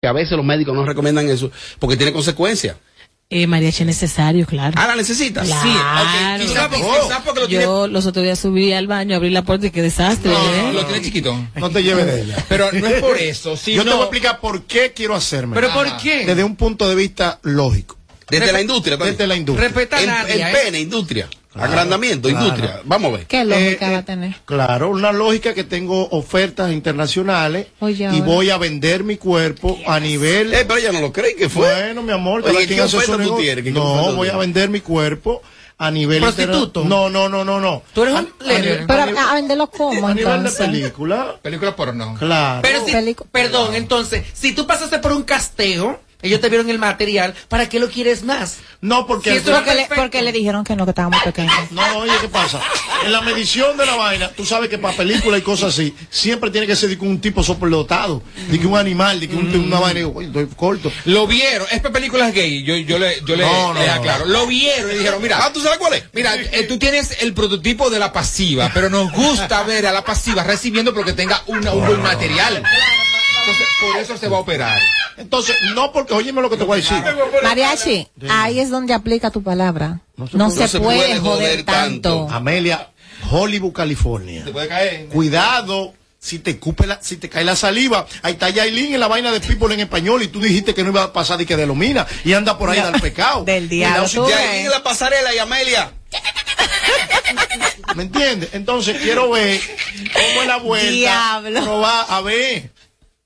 que a veces los médicos no recomiendan eso porque tiene consecuencias. Eh, mariachi es necesario, claro. Ah, la necesitas. Claro. Sí, ok. ¿Tú sabes por- sabes por qué lo tiene? Yo los otros días subí al baño, abrí la puerta y qué desastre. ¿eh? Lo tiene chiquito. No te lleves de ella. Pero no es por eso, sino... Yo te voy a explicar por qué quiero hacerme. ¿Pero por qué? Desde un punto de vista lógico. Desde la industria también. Desde la industria. Respeta a El, nadie, el ¿eh? pene, Agrandamiento, claro. industria. Vamos a ver. ¿Qué lógica Eh, va eh, a tener? Claro, una lógica que tengo ofertas internacionales Oye, y voy a vender mi cuerpo a nivel... Eh, pero ella no lo cree que fue. Bueno, mi amor, Oye, ¿qué oferta tú tienes? ¿Qué No, voy a vender mi cuerpo a nivel... ¿Prostituto? No, no, no, no, no. Tú eres A- un a nivel- Pero a nivel- a venderlo como a nivel de entonces. película. Película porno. Claro. Pero si, perdón, entonces, si tú pasaste por un casteo, ellos te vieron el material, ¿para qué lo quieres más? No, porque... Sí, Porque le, Perfecto. porque le dijeron que no, que estaba muy pequeño. No, oye, ¿qué pasa? En la medición de la vaina, tú sabes que para películas y cosas así, siempre tiene que ser de que un tipo superdotado, de que un animal, de que un- una vaina, oye, estoy corto. Lo vieron, es para películas gay, yo, yo le, yo le, No, no, le no. aclaro. Lo vieron y dijeron, mira, Ah, ¿tú sabes cuál es? mira, eh, tú tienes el prototipo de la pasiva, pero nos gusta ver a la pasiva recibiendo porque tenga una- un buen material. Entonces, por eso se va a operar. Entonces, no porque, óyeme lo que te voy a decir. Mariachi, ahí es donde aplica tu palabra. No se, puede- se, puede, joder tanto. Amelia, Hollywood, California. Te puede caer. Cuidado. Si te, cupe la, si te cae la saliva, ahí está Yailin en la vaina de People en español y tú dijiste que no iba a pasar de que de Lomina y anda por ahí del pecado. Del diablo, si tú te- ves. Ya ahí en la pasarela y Amelia. ¿Me entiendes? Entonces quiero ver cómo es la vuelta. Diablo. Probar, a ver.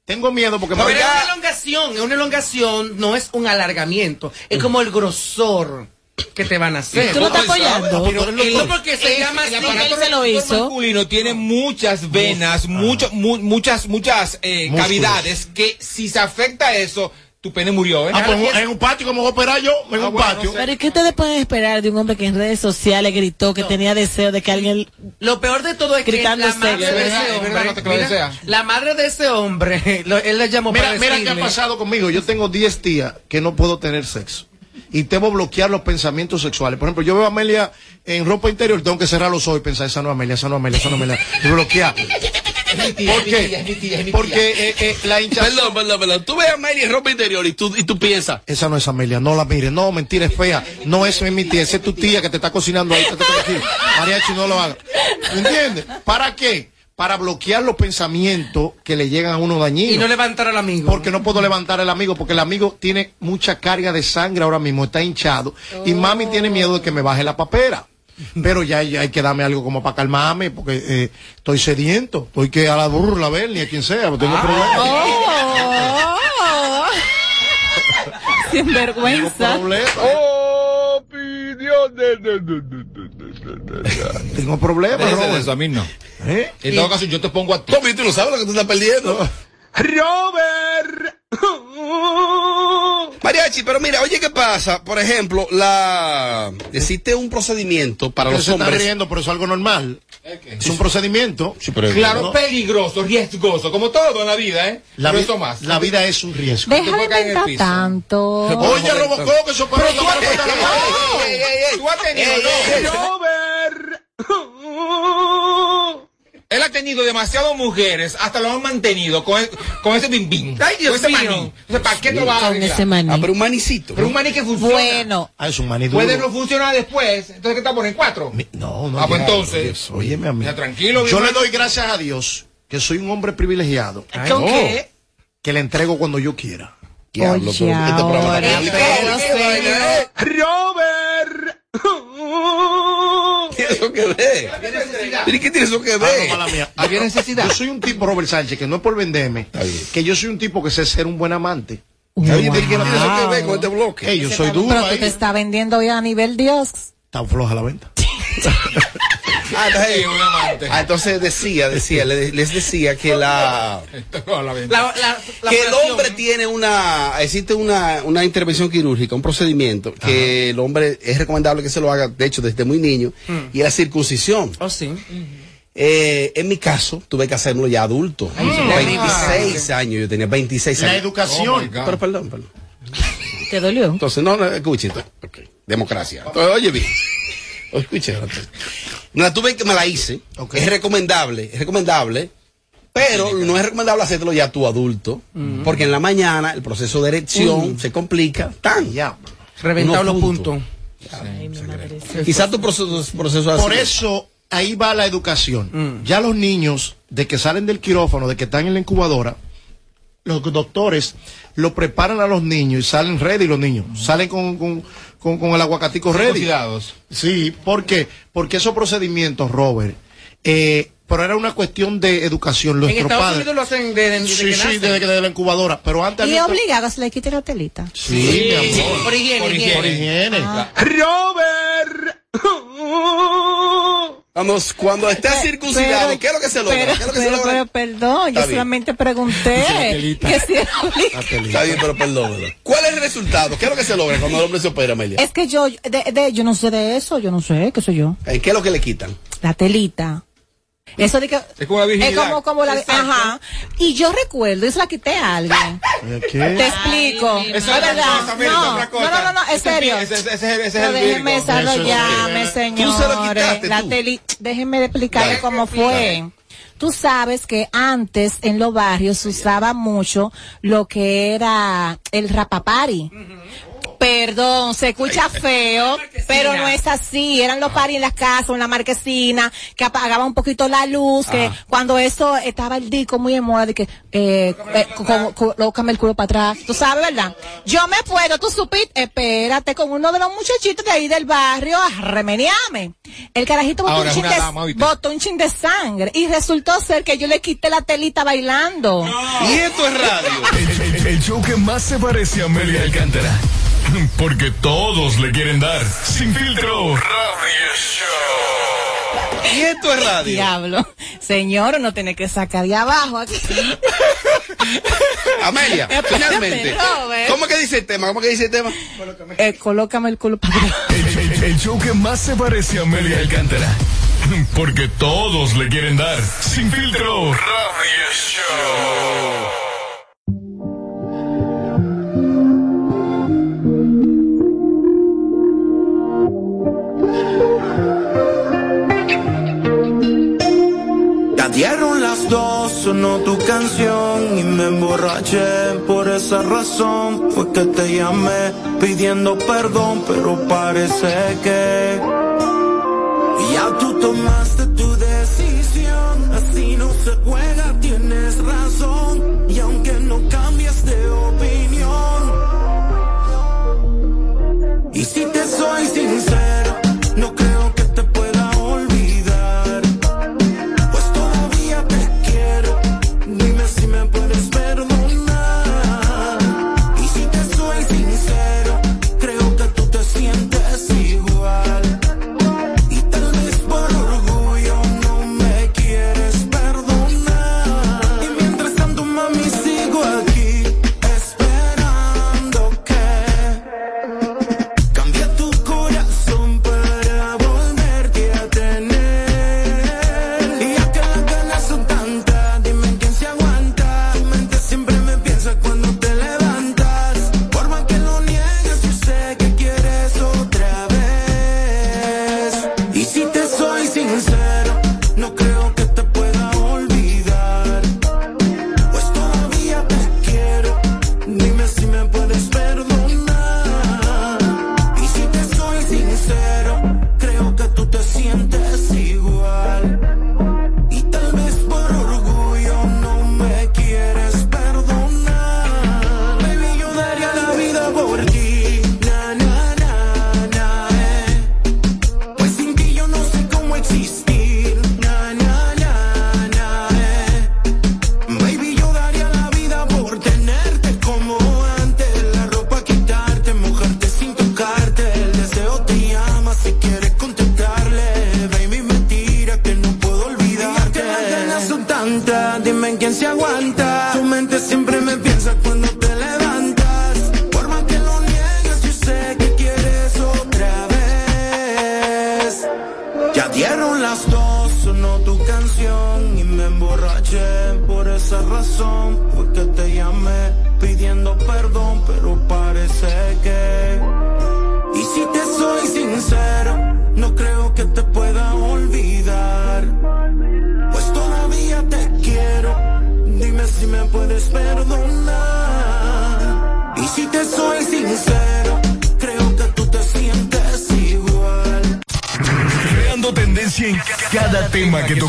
Tengo miedo porque me Pero voy es a- una elongación, es una elongación, no es un alargamiento, es como el grosor que te van a hacer. ¿Tú lo estás ¿Cómo él sabe? apoyando? Pero él lo- No porque se llama El así. Él se lo hizo. masculino tiene muchas venas, mucho, mu- muchas, muchas eh, cavidades que si se afecta eso, tu pene murió. ¿eh? Ah, pues en un patio, como voy a operar yo? En Ah, un bueno, patio. no sé. Pero ¿y qué ustedes pueden esperar de un hombre que en redes sociales gritó que tenía deseo de que alguien... Lo peor de todo es que la madre sexo. de ese es verdad, no te hombre, mira, la madre de ese hombre, lo- él le llamó Mira, para mira qué ha pasado conmigo. Yo tengo 10 días que no puedo tener sexo. Y debo bloquear los pensamientos sexuales. Por ejemplo, yo veo a Amelia en ropa interior, tengo que cerrar los ojos y pensar, esa no es Amelia, esa no es Amelia, esa no es Amelia. Y bloquear. Es mi tía, ¿Por es mi qué? tía, es mi tía, es mi tía. Porque eh, eh, la hinchazón... Perdón, perdón, perdón. Tú ves a Amelia en ropa interior y tú, y tú piensas. Esa no es Amelia, no la mires. No, mentira, es fea. No, es mi tía, esa es tu tía que te está cocinando ahí. Mariachi, no lo haga. ¿Me entiendes? ¿Para qué? Para bloquear los pensamientos que le llegan a uno dañinos. Y no levantar al amigo. Porque no puedo levantar el amigo, porque el amigo tiene mucha carga de sangre ahora mismo, está hinchado. Y mami tiene miedo de que me baje la papera. Pero ya, ya hay que darme algo como para calmarme, porque eh, estoy sediento. Estoy que a la burla, a ver, ni a quien sea, porque tengo problemas. Oh. Sin Tengo vergüenza. problemas. Tengo problemas, Robert. eso, a mí no. ¿Eh? En todo caso, yo te pongo a ti. ¿Cómo? ¿Y tú no sabes lo que tú estás perdiendo? Robert. Mariachi, pero mira, oye, ¿qué pasa? Por ejemplo, la existe un procedimiento para Pero los se está hombres. riendo, pero es algo normal. Es un procedimiento. Sí, pero- Claro, No. peligroso, riesgoso, como todo en la vida, ¿eh? La, vi- más. la vida es un riesgo. Deja de inventar tanto. Oye, Robocop, que eso para Pero tú has tenido, tú has tenido, no. Él ha tenido demasiadas mujeres, hasta lo han mantenido con, con ese bim bim. Ay, Dios con ese mío. maní. Entonces, ¿para qué lo vas a ese maní. Ah, pero un manicito. Pero un maní que funciona. Bueno, Ah, es un maní duro. Puede no funcionar después. Entonces, ¿qué te ponen? ¿Cuatro? Mi- No, no. Ah, pues entonces. Óyeme a mí. Ya, tranquilo, Yo le doy gracias a Dios que soy un hombre privilegiado. ¿Con qué? Que le entrego cuando yo quiera. Diablo, Oye, pero este ahora, pero que ver? ¿Y qué tiene eso que Ah, ver? no, mala mía. ¿Había necesidad? Yo soy un tipo, Robert Sánchez, que no es por venderme, que yo soy un tipo que sé ser un buen amante. Oye, ¿y ¿qué no tiene eso que ver con este bloque? Yo soy duro pero tú te estás vendiendo ya a nivel Dios. Está floja la venta. Ah, entonces, Sí, un amante. ah, entonces decía, decía, le- les decía que la la. La, la, la que el hombre tiene una existe una, una intervención quirúrgica, un procedimiento que el hombre es recomendable que se lo haga, de hecho, desde muy niño, y es la circuncisión. Oh, sí. Eh, en mi caso, tuve que hacerlo ya adulto. sí, 26 años yo tenía, 26 La años. Oh, educación. God. Pero perdón, perdón. ¿Te dolió? Entonces, no, no, escuche. entonces, ok, Democracia. Entonces, oye bien. Escuche. entonces. Me la tuve que me la hice. Es recomendable, es recomendable Pero no es recomendable hacértelo ya tú adulto, porque en la mañana el proceso de erección se complica. Tan. Ya. Reventado Unos los puntos. Madre. Quizás tu proceso, proceso así. Por eso ahí va la educación. Ya los niños, de que salen del quirófano, de que están en la incubadora, los doctores lo preparan a los niños y salen ready los niños. Salen con, con, con, con el aguacatico ready. Cuidados. Sí, ¿por qué? Porque esos procedimientos, Robert, eh, pero era una cuestión de educación. En Estados padres. Unidos lo hacen desde desde Sí, que sí, desde, la incubadora. Pero antes Y obligado a que se le quite la telita. Sí, mi amor. Por higiene, Por higiene. Por higiene. Robert. Vamos, cuando estés circuncidado, Pero- ¿qué es lo que se logra? Pero, ¿Qué es lo que se pero, logra? pero, perdón, Está yo bien. solamente pregunté que si era. Está bien, pero perdón. ¿Cuál es el resultado? ¿Qué es lo que se logra cuando el hombre se opera, Amelia? Es que yo, de, de- yo no sé de eso, yo no sé, qué soy yo. ¿En qué es lo que le quitan? La telita. Eso de que. Es como la virginidad. Es como, como la. Ajá. Y yo recuerdo, eso la quité a alguien. Te ¿Qué? explico. Eso es Es verdad. cosa, mira, no, es no, no, no, no, es es serio. ese- es es el desarrollarme, señores. Tú se lo quitaste, la tú. teli- déjenme explicarle Dale. cómo fue. Tú sabes que antes en los barrios se usaba mucho lo que era el rapapari. Perdón, se escucha feo, pero no es así. Eran los paris en las casas, en la marquesina, que apagaba un poquito la luz, que cuando eso estaba el disco muy en moda, de que, eh, eh, co- co- colócame el culo para atrás. Tú sabes, ¿verdad? Yo me puedo, tú supiste, espérate, con uno de los muchachitos de ahí del barrio a remenearme. El carajito botó un, Ahora chin de, dama, ¿oíste? botó un chin de sangre y resultó ser que yo le quité la telita bailando. Y esto es radio. El, el- el show que más se parece a Amelia Alcántara. Porque todos le quieren dar. Sin filtro. Radio Show. Y esto es radio. Diablo. Señor, uno tiene que sacar de abajo aquí. Amelia, finalmente. ¿Cómo que dice el tema? ¿Cómo que dice el tema? Eh, colócame el culo para el- el show que más se parece a Amelia Alcántara. Porque todos le quieren dar. Sin filtro. Radio Show. Dieron las dos, sonó tu canción y me emborraché. Por esa razón fue que te llamé pidiendo perdón, pero parece que ya tú tomaste tu decisión. Así no se juega, tienes razón. Y aunque no cambies de opinión, y si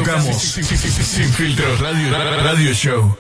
tocamos. Sin, filtro radio, radio show.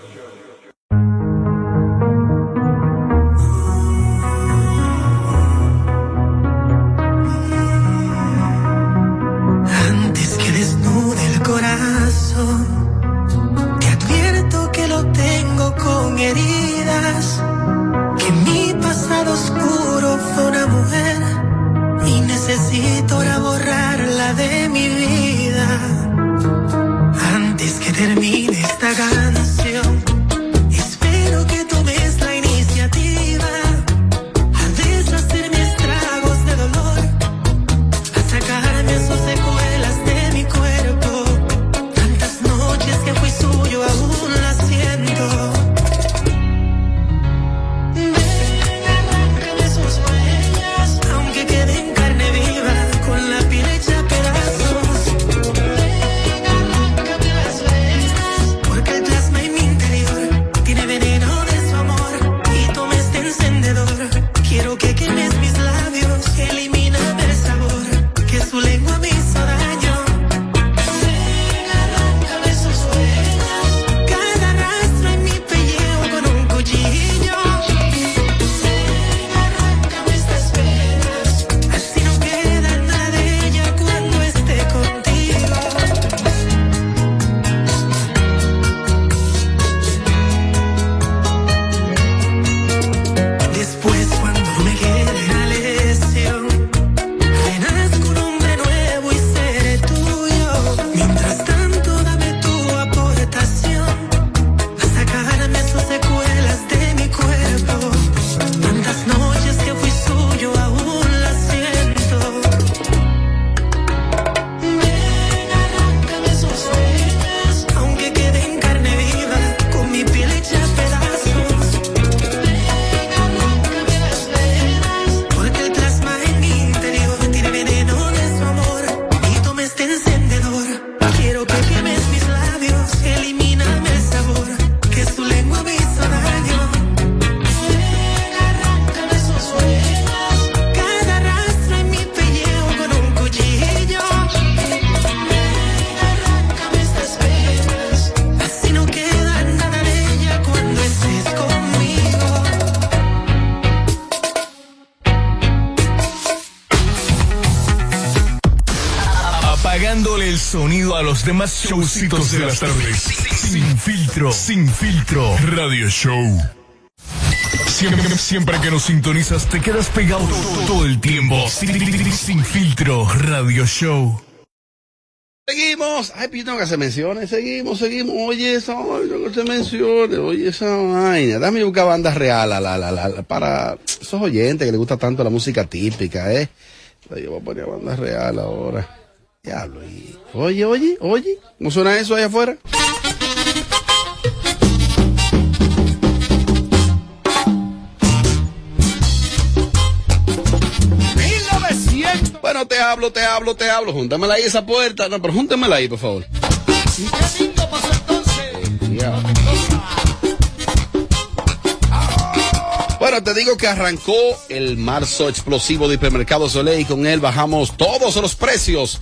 Showcitos de las tardes. Sin filtro, sin filtro, radio show. Siempre, siempre que nos sintonizas te quedas pegado todo, el tiempo. Sin, filtro, radio show. Seguimos. Ay, yo que hacer menciones. Seguimos, seguimos. Oye, esa vaina, que hacer menciones. Oye, esa vaina. Dame buscar banda real la, la, la, para esos oyentes que les gusta tanto la música típica, ¿eh? Yo voy a poner banda real ahora. Diablo. y- Oye, oye, oye. ¿Cómo suena eso allá afuera? Bueno, te hablo, te hablo, te hablo. Júntamela ahí esa puerta. No, pero júntamela ahí, por favor. Ya. Te digo que arrancó el marzo explosivo de Hipermercado Soleil y con él bajamos todos los precios.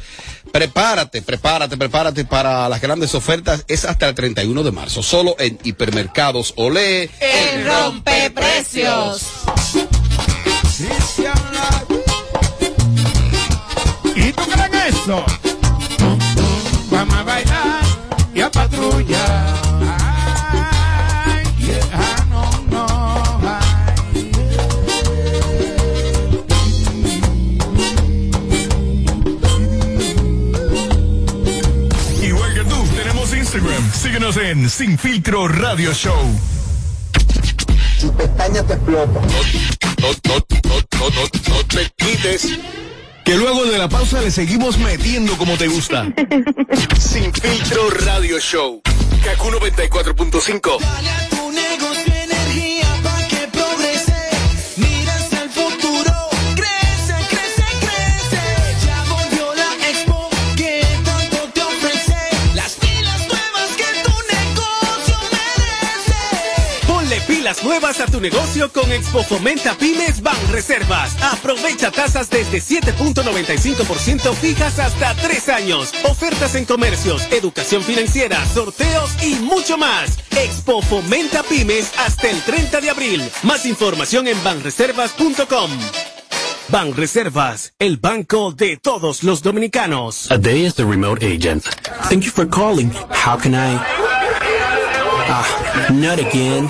Prepárate, prepárate, prepárate para las grandes ofertas. Es hasta el 31 de marzo, solo en Hipermercados Olé. El rompeprecios. ¿Y tú crees eso? Vamos a bailar y a patrulla. En Sin Filtro Radio Show. Tu pestaña te explota. No, no, no, no, no, no te quites. Que luego de la pausa le seguimos metiendo como te gusta. Sin Filtro Radio Show. Kaku 94.5. nuevas a tu negocio con Expo Fomenta Pymes Ban Reservas. Aprovecha tasas desde 7.95% fijas hasta 3 años. Ofertas en comercios, educación financiera, sorteos y mucho más. Expo Fomenta Pymes hasta el 30 de abril. Más información en banreservas.com. Ban Reservas, el banco de todos los dominicanos. A day as the remote agent. Thank you for calling. How can I? Ah, not again.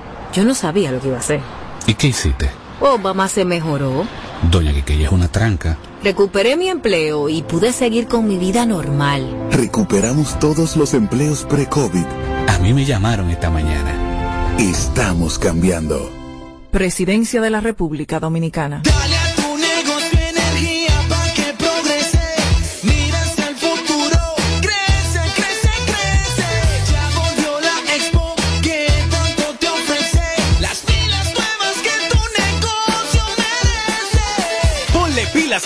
Yo no sabía lo que iba a hacer. ¿Y qué hiciste? Oh, mamá se mejoró. Doña que ella es una tranca. Recuperé mi empleo y pude seguir con mi vida normal. Recuperamos todos los empleos pre-COVID. A mí me llamaron esta mañana. Estamos cambiando. Presidencia de la República Dominicana. Dale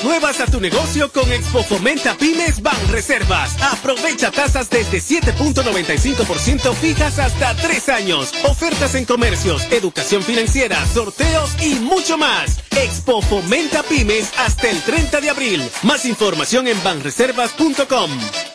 nuevas a tu negocio con Expo Fomenta Pymes Ban Reservas. Aprovecha tasas desde 7.95% fijas hasta 3 años. Ofertas en comercios, educación financiera, sorteos y mucho más. Expo Fomenta Pymes hasta el 30 de abril. Más información en banreservas.com.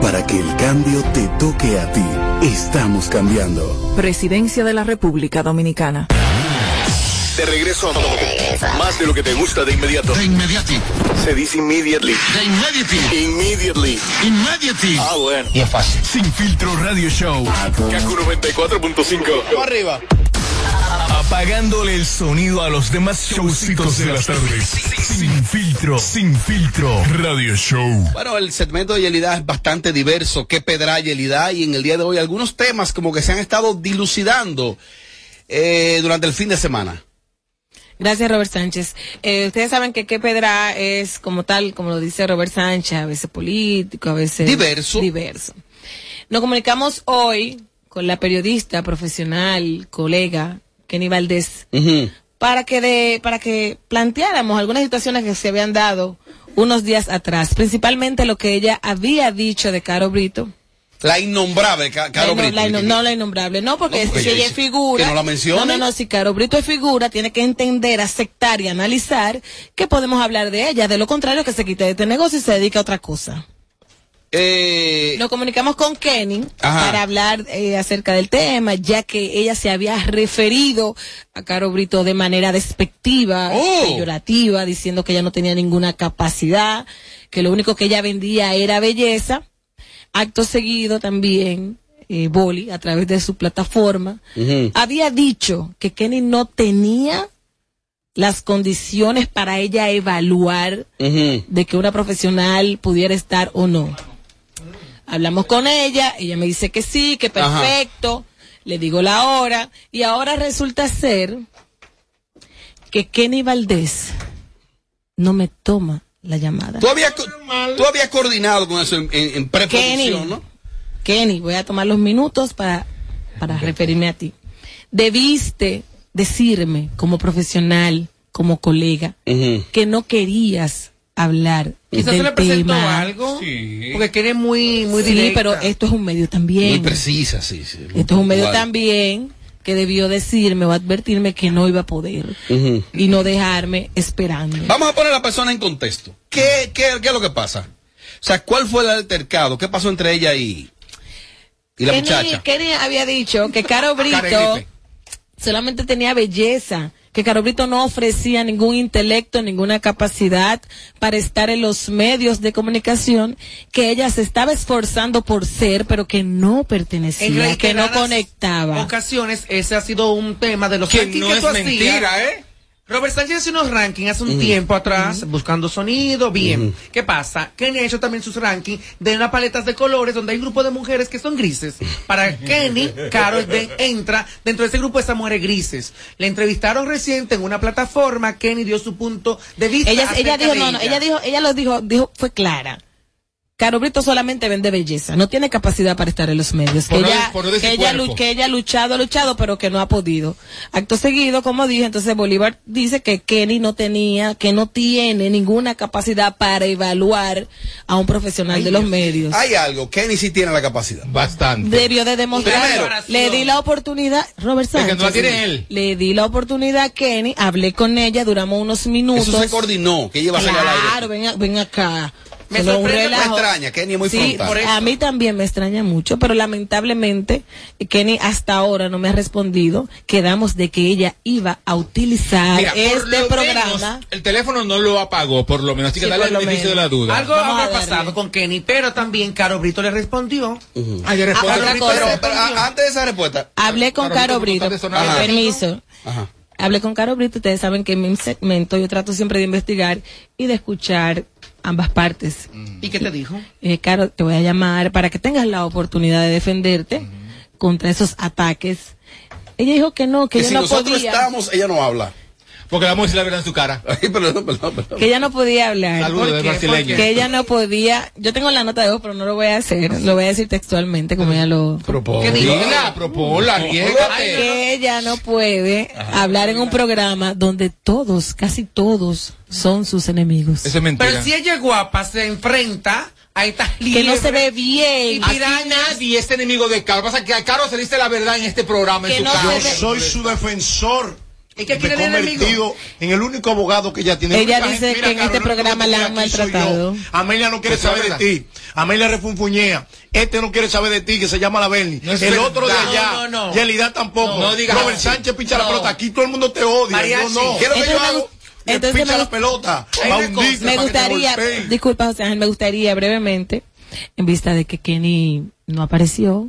para que el cambio te toque a ti. Estamos cambiando. Presidencia de la República Dominicana. De regreso a más de lo que te gusta de inmediato. De inmediati. Se dice immediately. De inmediati. Immediately. Immediately. Ah, bueno. Y es fácil. Sin filtro radio show. Kaku 94.5. Vamos arriba. Apagándole el sonido a los demás showcitos de las tardes. Sin filtro. Sin filtro radio show. Bueno, el segmento de Yelida es bastante diverso. ¿Qué pedra Yelida? Y en el día de hoy algunos temas como que se han estado dilucidando eh, durante el fin de semana. Gracias, Robert Sánchez. Eh, ustedes saben que qué pedra es como tal, como lo dice Robert Sánchez, a veces político, a veces Diverso. Diverso. Nos comunicamos hoy con la periodista profesional, colega Kenny Valdés, para que de, para que planteáramos algunas situaciones que se habían dado unos días atrás, principalmente lo que ella había dicho de Caro Brito. La innombrable, Ca- Caro La Brito. la inno- no la innombrable, no, porque, No, porque si ella es figura. que no la mencione. No, no, no, si Caro Brito es figura, tiene que entender, aceptar y analizar que podemos hablar de ella. De lo contrario, que se quite de este negocio y se dedique a otra cosa. Eh, Nos comunicamos con Kenny Ajá. para hablar eh, acerca del tema, ya que ella se había referido a Caro Brito de manera despectiva, Oh. peyorativa, diciendo que ella no tenía ninguna capacidad, que lo único que ella vendía era belleza. Acto seguido también, eh, Boli, a través de su plataforma, había dicho que Kenny no tenía las condiciones para ella evaluar de que una profesional pudiera estar o no. Hablamos con ella, ella me dice que sí, que Ajá. perfecto, le digo la hora, y ahora resulta ser que Kenny Valdés no me toma la llamada. Tú habías, co- tú habías coordinado con eso en, en, en preproducción, Kenny, ¿no? Kenny, voy a tomar los minutos para, para referirme a ti. Debiste decirme como profesional, como colega, que no querías hablar Quizás se le presentó tema. algo. Porque quiere muy, muy sí, directa. pero esto es un medio también. Muy precisa, sí, sí. Esto es un medio también que debió decirme o advertirme que no iba a poder y no dejarme esperando. Vamos a poner a la persona en contexto. ¿Qué, qué, qué es lo que pasa? O sea, ¿cuál fue el altercado? ¿Qué pasó entre ella y, y la Kenny, muchacha? Kenny había dicho que Caro Brito solamente tenía belleza, que Caro Brito no ofrecía ningún intelecto, ninguna capacidad para estar en los medios de comunicación, que ella se estaba esforzando por ser, pero que no En pertenecía, que no conectaba. ocasiones ese ha sido un tema de los Que no que es tú hacías. mentira, ¿eh? Robert Sánchez hace unos rankings hace un Mm. tiempo atrás, buscando sonido, bien. ¿Qué pasa? Kenny ha hecho también sus rankings de unas paletas de colores donde hay un grupo de mujeres que son grises. Para Kenny, Carol de- entra dentro de ese grupo de esas mujeres grises. Le entrevistaron reciente en una plataforma, Kenny dio su punto de vista. Ella, ella dijo, de no, no, ella dijo, ella lo dijo, dijo, fue clara. Caro Brito solamente vende belleza, no tiene capacidad para estar en los medios. Por que, no ella, no que, que ha luchado, ha luchado, pero que no ha podido. Acto seguido, como dije, entonces Bolívar dice que Kenny no tenía, que no tiene ninguna capacidad para evaluar a un profesional de los medios. Hay algo, Kenny sí tiene la capacidad. Bastante. Debió de demostrar. Primero. le di la oportunidad, Robert Es que Sánchez. no la tiene él. Le di la oportunidad a Kenny, hablé con ella, duramos unos minutos. Eso se coordinó, que ella iba a salir al aire. Claro, ven, a- ven acá. Me Se lo sorprende, me relajo. extraña, Kenny es muy sí, frontal. por eso. A mí también me extraña mucho, pero lamentablemente Kenny hasta ahora no me ha respondido. Quedamos de que ella iba a utilizar Mira, por este lo programa. menos, el teléfono no lo apagó, por lo menos. Así que Sí, dale el beneficio de la duda. Algo Vamos habrá a darle. pasado con Kenny, pero también Caro Brito le respondió. Ah, ya respondió. Ah, cosa. pero, antes de esa respuesta, Hablé con Caro Caro Brito, Permiso. Ajá. Hablé con Caro Brito. Ustedes saben que en mi segmento yo trato siempre de investigar y de escuchar ambas partes. ¿Y qué te dijo? Eh, Caro, te voy a llamar para que tengas la oportunidad de defenderte contra esos ataques. Ella dijo que no, que, que ella si no nosotros podía. estamos, ella no habla. Porque vamos a decir la verdad en su cara. Ay, perdón, perdón, perdón. que ella no podía hablar. Saludos brasileño. Que ella no podía. Yo tengo la nota de voz, pero no lo voy a hacer. Lo voy a decir textualmente, como ella lo. ¿Qué dijo? Dila, propola, arriesgate. Que ella no puede hablar en un programa donde todos, casi todos, son sus enemigos. Eso es mentira. Pero si ella es guapa, se enfrenta a estas Que no se ve bien. Y nadie es enemigo de Caro. Pasa que a Caro se dice la verdad en este programa, en su no ve- Soy su defensor. ¿Y qué Me quiere he el enemigo? convertido en el único abogado que ella tiene. Ella dice gente- que en Carol, este programa la han maltratado. Amelia no quiere Pues es saber de ti. Amelia refunfuñea. Este no quiere saber de ti, que se llama la Berni. No el verdad. otro de allá. No, no, no. Yelida tampoco. No, no digas Robert así. Sánchez picha la pelota. Aquí todo el mundo te odia. Mariachi. Yo no. ¿Qué es lo que yo Entonces me hago? entonces picha me la pelota. Me gustaría, disculpa José Ángel, me gustaría brevemente, en vista de que Kenny no apareció,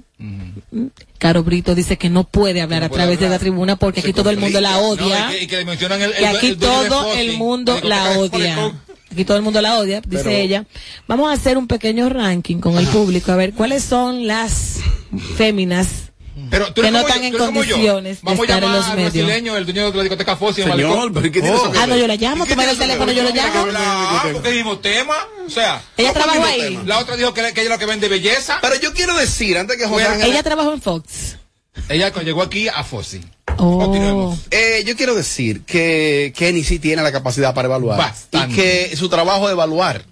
Caro Brito dice que no puede hablar no a través de la tribuna porque Se aquí todo el mundo la odia. No, y, que, y que le mencionan el, y aquí el todo el mundo la odia. Aquí todo el mundo la odia, dice Pero- ella. Vamos a hacer un pequeño ranking con el público, a ver cuáles son las féminas Pero tú que no están yo, en condiciones de Vamos a estar en llamar los al medios. brasileño, el dueño de la discoteca Fossi Señor, pero ¿qué tiene eso que Ah, no, yo la llamo, ¿Y qué tú me das el teléfono, yo lo llamo. Ah, porque es el mismo tema. O sea, Ella ¿Cómo fue el trabajó ahí. tema? la otra dijo que, que ella es lo que vende belleza. Pero yo quiero decir, antes que José Ella trabajó en Fox. Ella llegó aquí a Fossi. Oh. Continuemos. Eh, yo quiero decir que Kenny sí tiene la capacidad para evaluar. Bastante. Y que su trabajo es evaluar.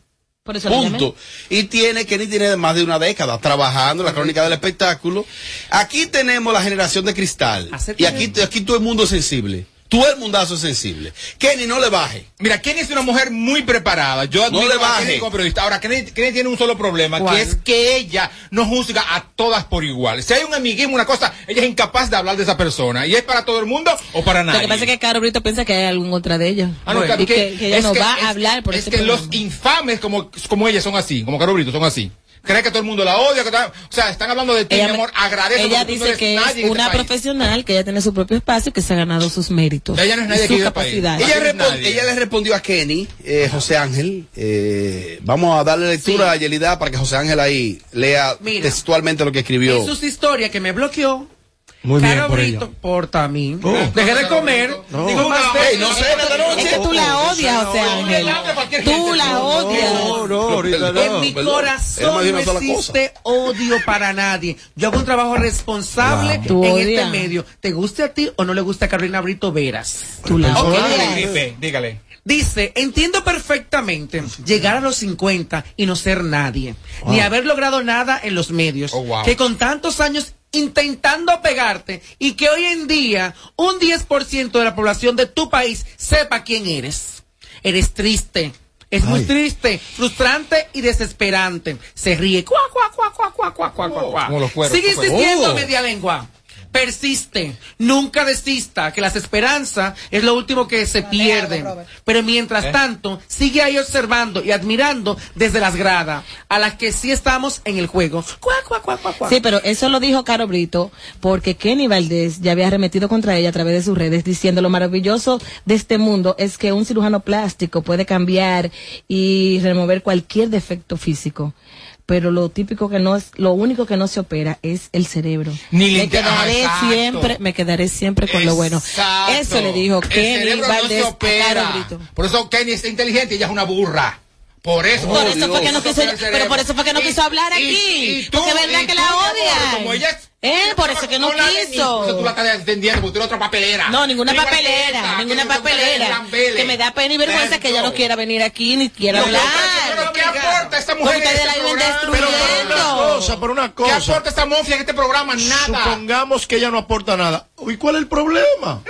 Por eso. Punto. Y tiene, Kenny tiene más de una década trabajando en la crónica del espectáculo. Aquí tenemos la generación de cristal. Y aquí, aquí todo el mundo es sensible. Todo el mundazo es sensible. Kenny, no le baje. Mira, Kenny es una mujer muy preparada. Yo admiro le a baje. Kenny como periodista. Ahora, Kenny, Kenny tiene un solo problema, ¿Cuál? que es que ella no juzga a todas por igual. Si hay un amiguismo, una cosa, ella es incapaz de hablar de esa persona. ¿Y es para todo el mundo o para nadie? Lo que pasa es que Caro Brito piensa que hay algo en contra de ella. Ah, no, que, que ella es no que- va es- a hablar por Es este que los infames como, como ella son así, como Caro Brito son así. Cree que todo el mundo la odia, que o sea, están hablando de ti, Ella, mi amor, agradece ella no dice que es este una país. profesional, que ella tiene su propio espacio y que se ha ganado sus méritos. Ella no es nadie su capacidad. Ella, le respondió a Kenny, eh, José Ángel. eh, vamos a darle lectura a Yelida para que José Ángel ahí lea Mira. textualmente lo que escribió. En sus historias que me bloqueó. Muy bien Caro por Brito, ella. por también. Oh. Dejé de comer. No. Digo más Ey, de- no sé, noche. Es que tú la odias, José Ángel. Tú la odias. No, no, en mi corazón no existe odio para nadie. Yo hago un trabajo responsable en este medio. ¿Te guste a ti o no le gusta a Carolina Brito Veras? Tú la odias. Dígale. Dice, entiendo perfectamente llegar a los 50 y no ser nadie, ni haber logrado nada en los medios, Oh, wow. que con tantos años intentando pegarte y que hoy en día un 10% de la población de tu país sepa quién eres. Eres triste. Es Ay. muy triste, frustrante y desesperante. Se ríe. Cuá, cuá, cuá, cuá, cuá, cuá, cuá, cuá. Sigue insistiendo, media lengua persiste, nunca desista, que las esperanzas es lo último que se pierde. Pero mientras ¿Eh? tanto, sigue ahí observando y admirando desde las gradas, a las que sí estamos en el juego. Cuá, cuá, cuá, cuá, cuá. Sí, pero eso lo dijo Caro Brito porque Kenny Valdés ya había arremetido contra ella a través de sus redes diciendo lo maravilloso de este mundo es que un cirujano plástico puede cambiar y remover cualquier defecto físico. Pero lo típico que no es, lo único que no se opera es el cerebro. Ni me quedaré exacto. siempre, me quedaré siempre con lo bueno. Eso le dijo El Kenny no Valdés se a Caro opera. Por eso Kenny es inteligente y ella es una burra. Por eso. Por eso fue que no quiso, el pero por eso fue que no Y- quiso hablar y- aquí. y tú- porque es verdad y que tú, la. Como ella es- Eh, por eso que no quiso. Entonces tú la estás entendiendo porque tú eres otra papelera. No, ninguna Prima papelera, ninguna papelera. Que me da pena y vergüenza que ella no quiera venir aquí ni quiera No, hablar. pero ¿qué aporta esta mujer Porque en este programa? Pero una cosa, una ¿Qué cosa. aporta esta mofia en este programa? Nada. Supongamos que ella no aporta nada. ¿Y cuál es el problema?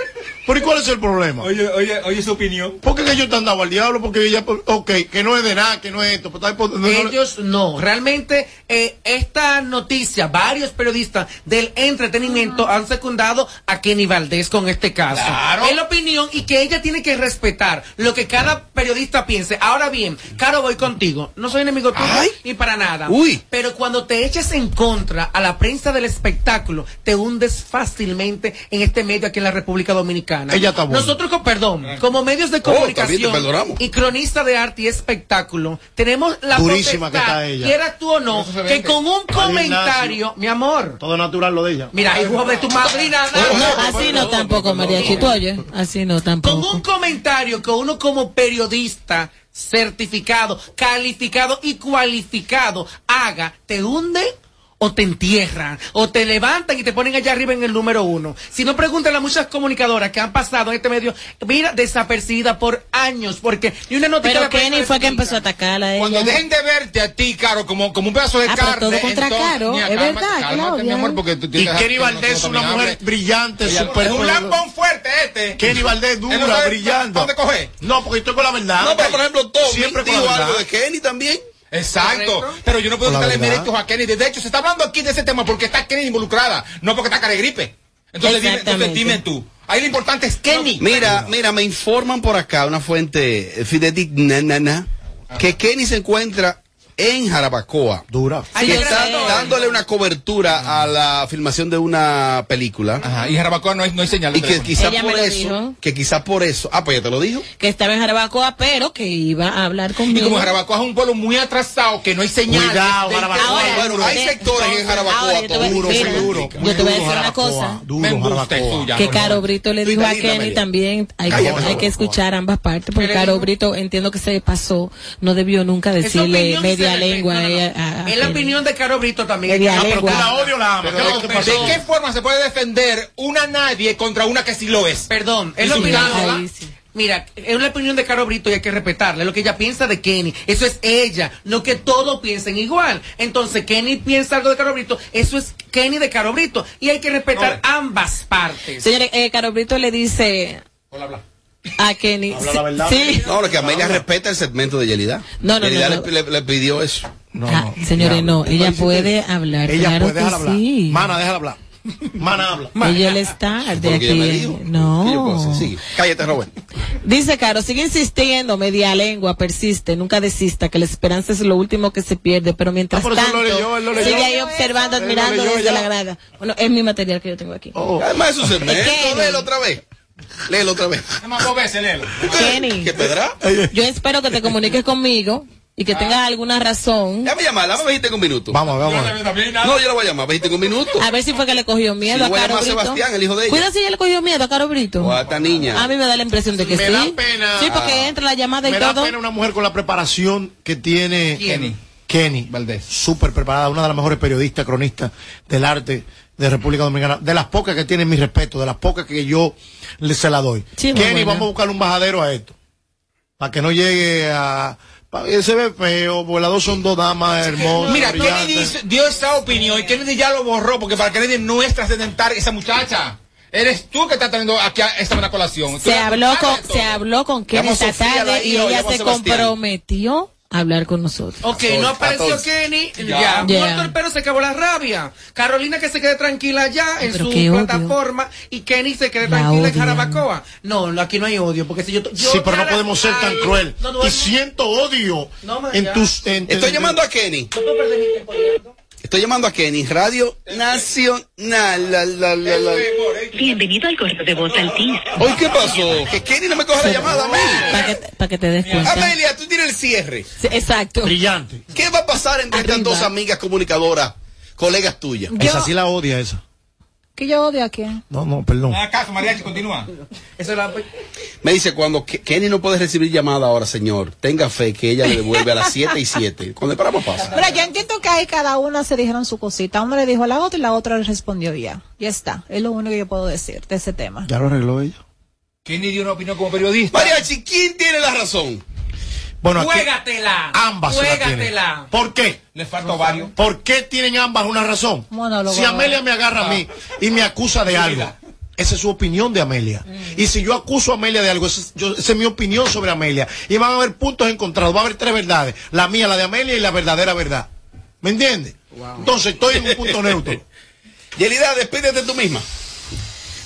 ¿Pero y cuál es el problema? Oye, oye, oye su opinión. ¿Por qué que ellos están dando al diablo? Porque ella, ok, que no es de nada, que no es esto. pero está- no- no- Ellos no. Realmente, eh, esta noticia, varios periodistas del entretenimiento han secundado a Kenny Valdés con este caso. Claro. Es la opinión y que ella tiene que respetar lo que cada periodista piense. Ahora bien, Caro, voy contigo. No soy enemigo tuyo ni para nada. Uy. Pero cuando te eches en contra a la prensa del espectáculo, te hundes fácilmente en este medio aquí en la República Dominicana. Ella está buena. Nosotros, perdón, como medios de Oh, comunicación y cronistas de arte y espectáculo, tenemos la Durísima que está ella. quieras tú o no, que con un comentario, mi amor, Todo natural lo de ella. mira, hijo de tu madrina, No, así no tampoco, María Chito, oye. Así no con tampoco. un comentario que uno como periodista certificado, calificado y cualificado haga, te hunde o te entierran, o te levantan y te ponen allá arriba en el número uno. Si no, pregúntale a muchas comunicadoras que han pasado en este medio, mira, desapercibida por años, porque ni una noticia Pero Kenny fue que empezó a atacarla. Cuando dejen de verte a ti, Caro, como, como un pedazo de Ah, pero carne. todo contra entonces- Caro, Mira, es cálmate, verdad, cálmate, mi amor, porque tú Y Kenny Valdés es una mujer brillante, Ella- súper Es un lambón fuerte este. Kenny Valdés dura, brillante. ¿Dónde coge? No, porque estoy con la verdad. No, pero por ejemplo, Tommy Siempre con la verdad. algo de Kenny también. Exacto. Pero yo no puedo quitarle méritos a Kenny. De hecho, se está hablando aquí de ese tema porque está Kenny involucrada, no porque está cara de gripe. Entonces dime, entonces dime tú. Ahí lo importante es Kenny. Mira, mira, me informan por acá, una fuente fidedigna, que Kenny se encuentra en Jarabacoa. Dura. Que está dándole una cobertura a la filmación de una película. Ajá, y Jarabacoa no hay, no hay señal. de Y que teléfono. quizá Ella me por eso, dijo. que quizá por eso, ah, pues ya te lo dijo. Que estaba en Jarabacoa, pero que iba a hablar Y conmigo. como Jarabacoa es un pueblo muy atrasado, que no hay señal. Cuidado, Jarabacoa. Ahora, Bueno, hay de- sectores en Jarabacoa Duro, duro. Yo te voy a decir una cosa. Duro. Que Caro. Brito le dijo a Kenny también, hay, que- Cállate, hay que escuchar ambas partes, porque ¿Qué le Caro? Brito entiendo que se pasó, no debió nunca decirle opinión media se le- lengua no, no, a no. ella. a- a Es la Kenny. opinión de Caro Brito también. Media No, pero lengua. tú La odio, la ama. Pero ¿Qué es lo que te pasó? ¿De qué forma se puede defender una nadie contra una que sí lo es? Perdón, es Ahí sí. Mira, es la opinión de Caro Brito y hay que respetarla. Es lo que ella piensa de Kenny. Eso es ella. No que todos piensen igual. Entonces, Kenny piensa algo de Caro Brito. Eso es Kenny de Caro Brito. Y hay que respetar ambas partes. Señores, eh, Caro Brito le dice Hola, habla. A Kenny. Habla la verdad. Sí. No, lo que Amelia respeta el segmento de Yelida. No, no, Yelida no, no. Le, le- le pidió eso. No, Ah, no, señores, no, ¿Qué ella puede hablar. Ella claro puede dejar hablar. sí. Mana, déjala hablar. Mana habla. Ella el star de ella me aquí. dijo. ¿Qué yo puedo No. Sigue. Cállate, Robert. Dice Caro, sigue insistiendo, media lengua, persiste, nunca desista, que la esperanza es lo último que se pierde, pero mientras Ah, tanto, leyó, sigue ahí observando, admirando desde ya. la grada. Bueno, es mi material que yo tengo aquí. Oh. Además, eso se. Léelo otra vez. Léelo otra vez. Nada más dos veces, léelo. Kenny, ¿Qué pedra? yo espero que te comuniques conmigo y que tengas alguna razón. Déjame llamarla, dame 25 minutos. Vamos, vamos. a ver. También nada. No, yo la voy a llamar, 25 minutos. A ver si fue que le cogió miedo Si a voy a Caro llamar a Brito. Sebastián, el hijo de ella. Cuida si ella le cogió miedo a Caro Brito. O a esta niña. A mí me da la impresión de que Me sí. da pena. Sí, porque entra la llamada y Me da todo. pena una mujer con la preparación que tiene Kenny. Kenny Valdés. Súper preparada, una de las mejores periodistas, cronistas del arte de República Dominicana. De las pocas que tienen mi respeto, de las pocas que yo le, se la doy. Sí, Kenny, vamos a buscar un bajadero a esto. Para que no llegue a. se ve feo, porque las dos son dos damas hermosas. Mira, Kennedy brillantes. dice- dio esa opinión y Kennedy ya lo borró porque para Kennedy no es trascendental esa muchacha. Eres tú que estás trayendo aquí a esta buena colación. Se habló con, se habló con a esta tarde y ella se comprometió hablar con nosotros. Ok, no apareció Kenny, ya, Ya. muerto el perro se acabó la rabia. Carolina que se quede tranquila ya en Pero su qué odio. plataforma y Kenny se quede La tranquila en odian. Jarabacoa. No, no, aquí no hay odio, porque si yo... yo Sí, pero no podemos ser tan Ay, cruel. no, no, y siento odio No, ma, en ya. tus... en- Estoy en- llamando a Kenny. No puedo perder mi tiempo llamando. Estoy llamando a Kenny, Radio Nacional. La, la, la, la. Bienvenido al correo de voz Altis. Hoy, ¿qué pasó? Que Kenny no me coge la llamada a mí. Para que, pa' que te des cuenta. Amelia, tú tienes el cierre. Sí, exacto. Brillante. ¿Qué va a pasar entre estas dos amigas comunicadoras, colegas tuyas? Esa sí la odia, esa. Que yo odio a quién. No, no, perdón. ¿Acaso, Mariachi, continúa? Eso es la... Me dice, cuando Ke- Kenny no puede recibir llamada ahora, señor, tenga fe que ella le devuelve a las 7 y 7. Cuando el programa pasa. Pero yo entiendo que ahí cada una se dijeron su cosita. Uno le dijo a la otra y la otra le respondió ya. Ya está. Es lo único que yo puedo decir de ese tema. Ya lo arregló ella. Kenny dio una opinión como periodista. Mariachi, ¿quién tiene la razón? Bueno, aquí Juégatela. ambas. Juégatela. ¿Por qué? Le falta varios. ¿Por qué tienen ambas una razón? Monólogo. Si Amelia me agarra a mí y me acusa de algo, esa es su opinión de Amelia. Y si yo acuso a Amelia de algo, esa es, yo- esa es mi opinión sobre Amelia. Y van a haber puntos encontrados, va a haber tres verdades. La mía, la de Amelia y la verdadera verdad. ¿Me entiendes? Entonces estoy en un punto neutro. Yelida, despídete tú misma.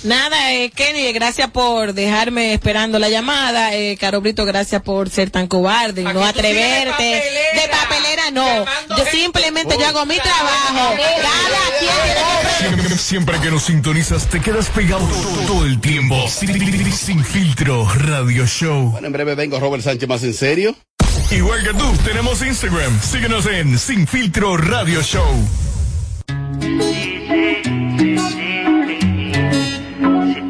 Nada, eh, Kenny, gracias por dejarme esperando la llamada. Eh, Caro Brito, gracias por ser tan cobarde y no atreverte. papelera. De papelera no. Yo gente. simplemente yo hago mi trabajo. Cada quien tiene Siempre, siempre que nos sintonizas te quedas pegado todo, todo el tiempo. Sin, sin filtro, radio show. Bueno, en breve vengo Robert Sánchez más en serio. Igual que tú, tenemos Instagram. Síguenos en Sin Filtro Radio Show.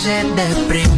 Te hace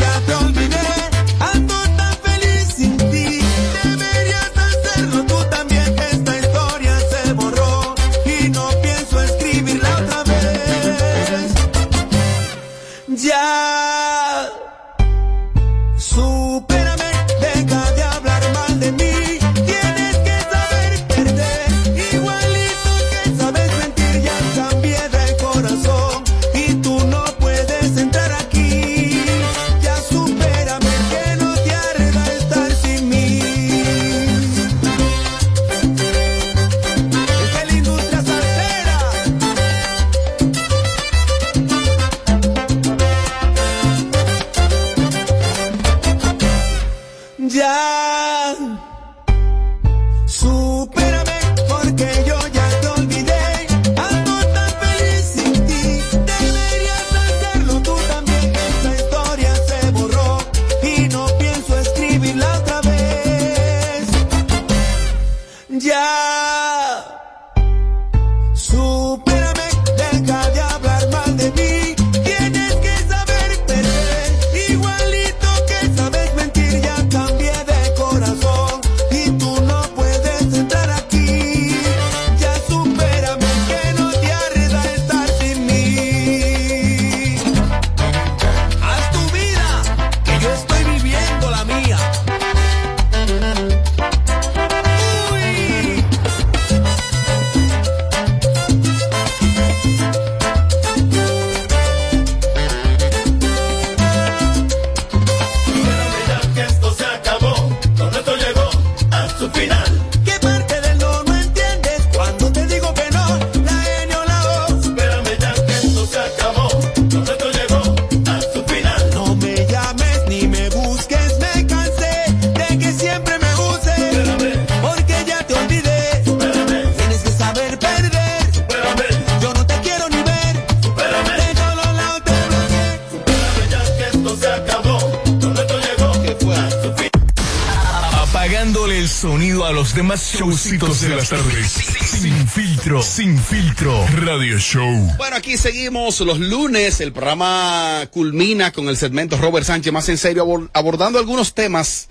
showcitos de las tardes. Sin filtro, sin filtro. Radio Show. Bueno, aquí seguimos los lunes. El programa culmina con el segmento Robert Sánchez más en serio, abor- abordando algunos temas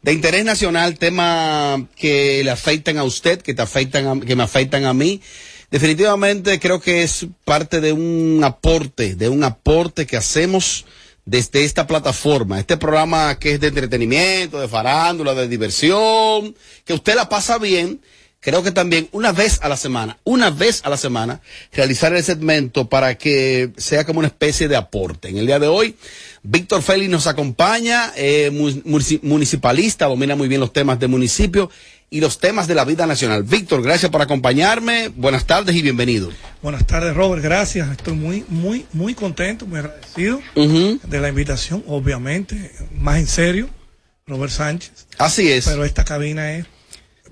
de interés nacional, temas que le afectan a usted, que te afectan, a- que me afectan a mí. Definitivamente creo que es parte de un aporte, de un aporte que hacemos desde esta plataforma, este programa que es de entretenimiento, de farándula, de diversión, que usted la pasa bien. Creo que también una vez a la semana, una vez a la semana, realizar el segmento para que sea como una especie de aporte. En el día de hoy, Víctor Félix nos acompaña, eh, mu- munici- municipalista, domina muy bien los temas de municipio y los temas de la vida nacional. Víctor, gracias por acompañarme. Buenas tardes y bienvenido. Buenas tardes, Robert. Gracias. Estoy muy, muy, muy contento, muy agradecido de la invitación. Obviamente, más en serio, Robert Sánchez. Así es. Pero esta cabina es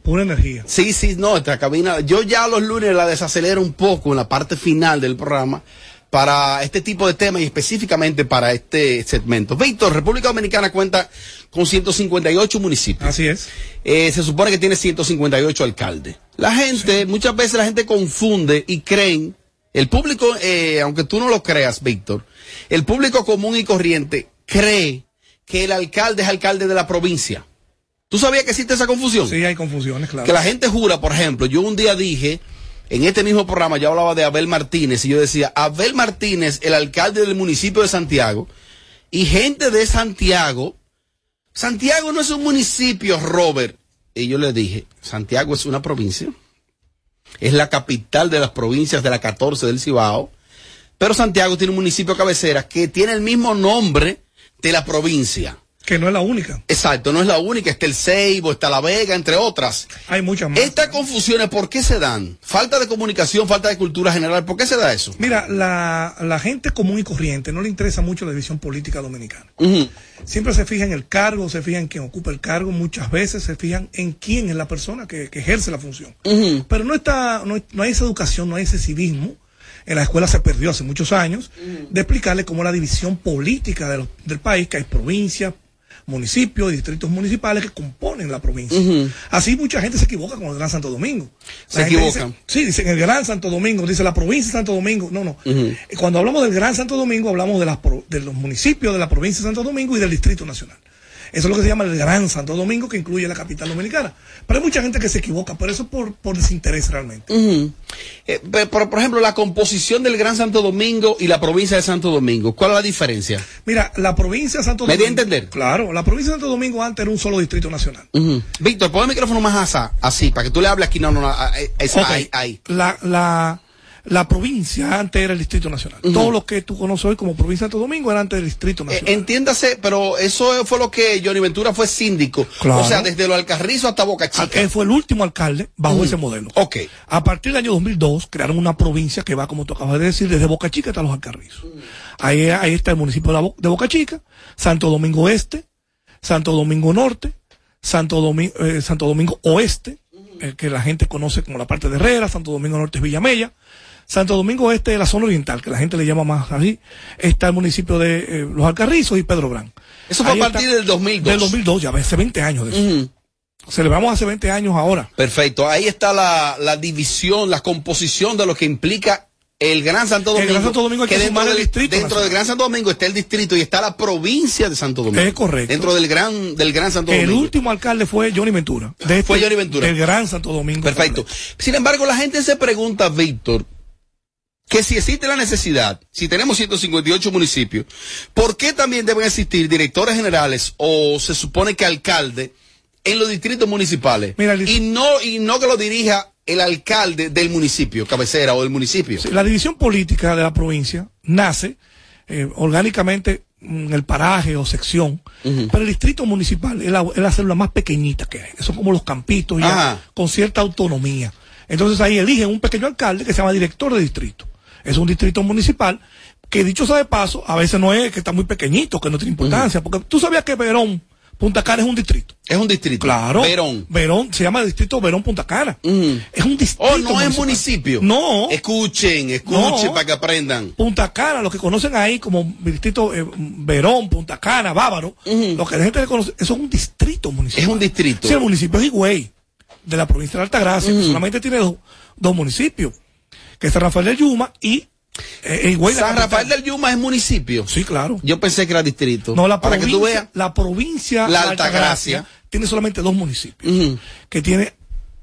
pura energía. Sí, sí, no, esta cabina, yo ya los lunes la desacelero un poco en la parte final del programa para este tipo de temas y específicamente para este segmento. Víctor, República Dominicana cuenta con 158 municipios. Así es. Eh, se supone que tiene 158 alcaldes. La gente, muchas veces la gente confunde y creen, el público, eh, aunque tú no lo creas, Víctor, el público común y corriente cree que el alcalde es alcalde de la provincia. ¿Tú sabías que existe esa confusión? Sí, hay confusiones, claro. Que la gente jura, por ejemplo, yo un día dije, en este mismo programa, yo hablaba de Abel Martínez y yo decía, Abel Martínez, el alcalde del municipio de Santiago, y gente de Santiago, Santiago no es un municipio, Robert. Y yo le dije, Santiago es una provincia, es la capital de las provincias de la 14 del Cibao, pero Santiago tiene un municipio cabecera que tiene el mismo nombre de la provincia. Que no es la única. Exacto, no es la única, está el Ceibo, está La Vega, entre otras. Hay muchas más. Estas confusiones, ¿por qué se dan? Falta de comunicación, falta de cultura general, ¿por qué se da eso? Mira, la, la gente común y corriente no le interesa mucho la división política dominicana. Siempre se fija en el cargo, se fija en quien ocupa el cargo, muchas veces se fijan en quién es la persona que, que ejerce la función. Pero no está, no, no hay esa educación, no hay ese civismo. En la escuela se perdió hace muchos años de explicarle cómo la división política de los- del país, que hay provincias, municipios y distritos municipales que componen la provincia. Así mucha gente se equivoca con el Gran Santo Domingo. Se dice- equivocan. sí, dicen el Gran Santo Domingo, dice la provincia de Santo Domingo. No, no. Cuando hablamos del Gran Santo Domingo, hablamos de, las de los municipios de la provincia de Santo Domingo y del Distrito Nacional. Eso es lo que se llama el Gran Santo Domingo, que incluye la capital dominicana. Pero hay mucha gente que se equivoca, pero eso por, por desinterés realmente. Eh, pe- por, por ejemplo, la composición del Gran Santo Domingo y la provincia de Santo Domingo, ¿cuál es la diferencia? Mira, la provincia de Santo ¿Me di a Domingo. entender? Claro, la provincia de Santo Domingo antes era un solo distrito nacional. Víctor, pon el micrófono más asa- así, para que tú le hables aquí. No, no, no, ahí, ahí. La, la, la provincia antes era el distrito nacional. Ujú. Todo lo que tú conoces hoy como provincia de Santo Domingo era antes del distrito Eh, nacional. entiéndase, pero eso fue lo que Johnny Ventura fue síndico. Claro. O sea, desde lo Alcarrizo hasta Boca Chica. Él fue el último alcalde bajo ese modelo. Ok. A partir del año 2002 crearon una provincia que va, como tú acabas de decir, desde Boca Chica hasta Los Alcarrizos. Ahí, ahí está el municipio de, Bo- de Boca Chica, Santo Domingo Este, Santo Domingo Norte, Santo, Domi- eh, Santo Domingo Oeste, el que la gente conoce como la parte de Herrera, Santo Domingo Norte es Villamella, Santo Domingo Este es la zona oriental, que la gente le llama más así, está el municipio de eh, Los Alcarrizos y Pedro Brán. Eso fue Ahí a está- partir del 2002. Del 2002, ya hace 20 años de eso. Celebramos hace 20 años ahora. Perfecto. Ahí está la, la división, la composición de lo que implica el Gran Santo El Domingo. Gran Santo Domingo hay que dentro, el del, distrito dentro del Gran Santo Domingo está el distrito y está la provincia de Santo Domingo. Es correcto. Dentro del Gran, del Gran Santo El Domingo. último alcalde fue Johnny Ventura. De este- Fue Johnny Ventura. Del Gran Santo Domingo. Perfecto. Sin embargo, la gente se pregunta, Víctor, que si existe la necesidad, si tenemos 158 municipios, ¿por qué también deben existir directores generales o se supone que alcalde en los distritos municipales? y no y no que lo dirija el alcalde del municipio, cabecera o del municipio. La división política de la provincia nace eh, orgánicamente en el paraje o sección, pero el distrito municipal es la, es la célula más pequeñita que hay. Son como los campitos ya, Ajá. con cierta autonomía. Entonces ahí eligen un pequeño alcalde que se llama director de distrito. Es un distrito municipal que dicho sea de paso, a veces no es que está muy pequeñito, que no tiene importancia, porque tú sabías que Verón, Punta Cana es un distrito. Es un distrito. Claro. Verón. Verón, se llama distrito Verón Punta Cana. Es un distrito. Oh, no es municipio. No. Escuchen, escuchen No. para que aprendan. Punta Cana, lo que conocen ahí como distrito eh, Verón, Punta Cana, Bávaro, lo que la gente conoce, eso es un distrito municipal. Es un distrito. Sí, el municipio es Higüey, de la provincia de Altagracia, que solamente tiene dos, dos municipios, que es San Rafael del Yuma y eh, San capital. Rafael del Yuma es municipio. Sí, claro. Yo pensé que era distrito. No, la para provincia, que tú veas. la provincia La de Altagracia. tiene solamente dos municipios, que tiene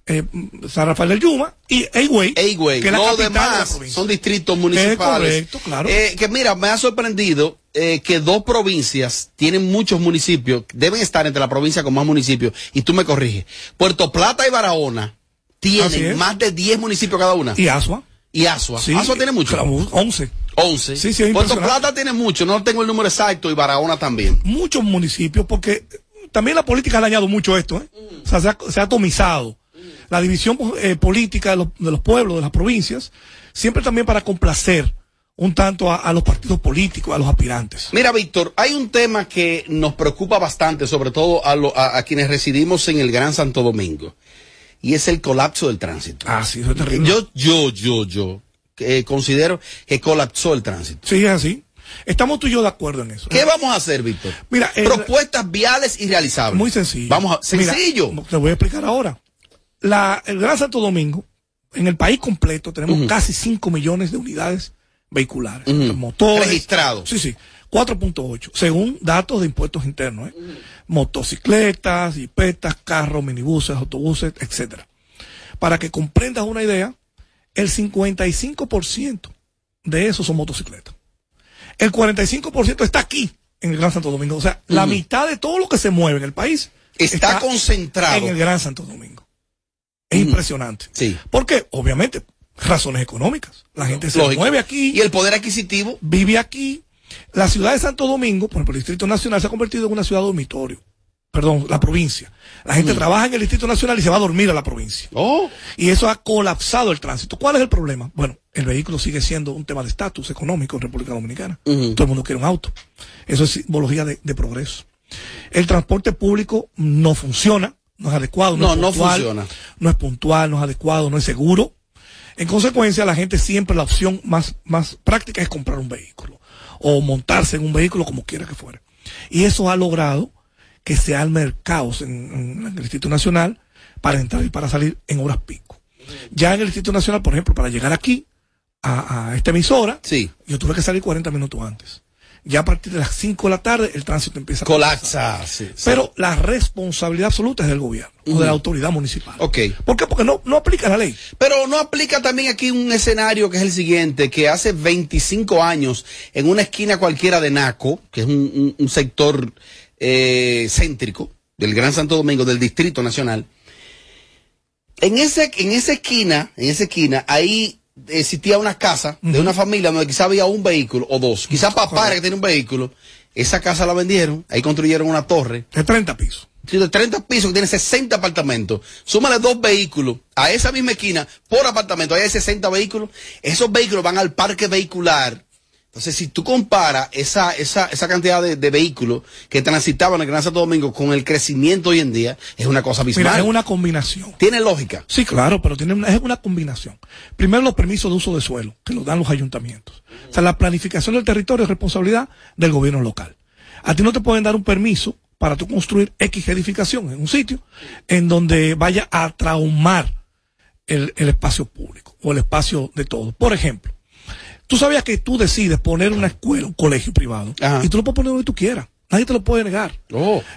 eh, San Rafael del Yuma y Higüey, Higüey. que es la Los capital de la demás provincia. son distritos municipales. correcto, claro. Eh, que mira, me ha sorprendido eh, que dos provincias tienen muchos municipios, deben estar entre la provincia con más municipios, y tú me corriges. Puerto Plata y Barahona tienen es. más de 10 municipios cada una. Y Asua. Y Asua. Sí, Asua tiene mucho. claro, 11. 11. Sí, sí, Puerto. Plata tiene mucho, no tengo el número exacto, y Barahona también. muchos municipios, porque también la política ha dañado mucho esto, ¿eh? O sea, se ha, se ha atomizado. La división eh, política de los, de los pueblos, de las provincias, siempre también para complacer un tanto a, a los partidos políticos, a los aspirantes. Mira, Víctor, hay un tema que nos preocupa bastante, sobre todo a, lo- a- a quienes residimos en el Gran Santo Domingo, y es el colapso del tránsito. Ah, sí, eso es terrible. Yo, yo, yo, yo eh, considero que colapsó el tránsito. Sí, es así. Estamos tú y yo de acuerdo en eso. ¿Qué vamos a hacer, Víctor? Mira, el- Propuestas viales y realizables. Muy sencillo. Vamos a, Mira, sencillo. te voy a explicar ahora. La, el Gran Santo Domingo, en el país completo, tenemos casi 5 millones de unidades vehiculares. Ujú. Motores. Registrados. Sí, sí. 4.8, según datos de impuestos internos. ¿eh? Motocicletas, jipetas, carros, minibuses, autobuses, etcétera. Para que comprendas una idea, el 55% de esos son motocicletas. El 45% está aquí, en el Gran Santo Domingo. O sea, la mitad de todo lo que se mueve en el país Está concentrado. en el Gran Santo Domingo. Es impresionante. Sí. Porque, obviamente, razones económicas. La gente se Lógico. mueve aquí. Y el poder adquisitivo. Vive aquí. La ciudad de Santo Domingo, por ejemplo, el Distrito Nacional se ha convertido en una ciudad dormitorio. Perdón, la provincia. La gente Mm. trabaja en el Distrito Nacional y se va a dormir a la provincia. Oh. Y eso ha colapsado el tránsito. ¿Cuál es el problema? Bueno, el vehículo sigue siendo un tema de estatus económico en República Dominicana. Todo el mundo quiere un auto. Eso es simbología de, de progreso. El transporte público no funciona, no es adecuado, no, No, es no puntual, funciona. no es puntual, no es adecuado, no es seguro. En consecuencia, la gente siempre la opción más, más práctica es comprar un vehículo o montarse en un vehículo como quiera que fuera. Y eso ha logrado que se arme el caos en, en el Instituto Nacional para entrar y para salir en horas pico. Ya en el Instituto Nacional, por ejemplo, para llegar aquí a, a esta emisora, yo tuve que salir 40 minutos antes. Ya a partir de las 5 de la tarde el tránsito empieza a Colapsa. sí, sí. Pero la responsabilidad absoluta es del gobierno o de la autoridad municipal. Ok. ¿Por qué? Porque no, no aplica la ley. Pero no aplica también aquí un escenario que es el siguiente, que hace 25 años, en una esquina cualquiera de Naco, que es un, un- un sector eh, céntrico del Gran Santo Domingo, del Distrito Nacional, en, ese, en esa esquina, en esa esquina, ahí existía una casa de una familia donde quizá había un vehículo o dos. Quizá papá era que tenía un vehículo. Esa casa la vendieron, ahí construyeron una torre. De 30 pisos. Sí, de 30 pisos que tiene 60 apartamentos. Súmale dos vehículos a esa misma esquina por apartamento. Ahí hay 60 vehículos. Esos vehículos van al parque vehicular. Entonces, si tú comparas esa, esa, esa cantidad de, de vehículos que transitaban en el Gran Santo Domingo con el crecimiento hoy en día, es una cosa abismal. Mira, es una combinación. Tiene lógica. Sí, claro, pero tiene una, es una combinación. Primero, los permisos de uso de suelo, que los dan los ayuntamientos. O sea, la planificación del territorio es responsabilidad del gobierno local. A ti no te pueden dar un permiso para tú construir X edificación en un sitio en donde vaya a traumar el, el espacio público o el espacio de todo. Por ejemplo, tú sabías que tú decides poner una escuela, un colegio privado, y tú lo puedes poner donde tú quieras. Nadie te lo puede negar.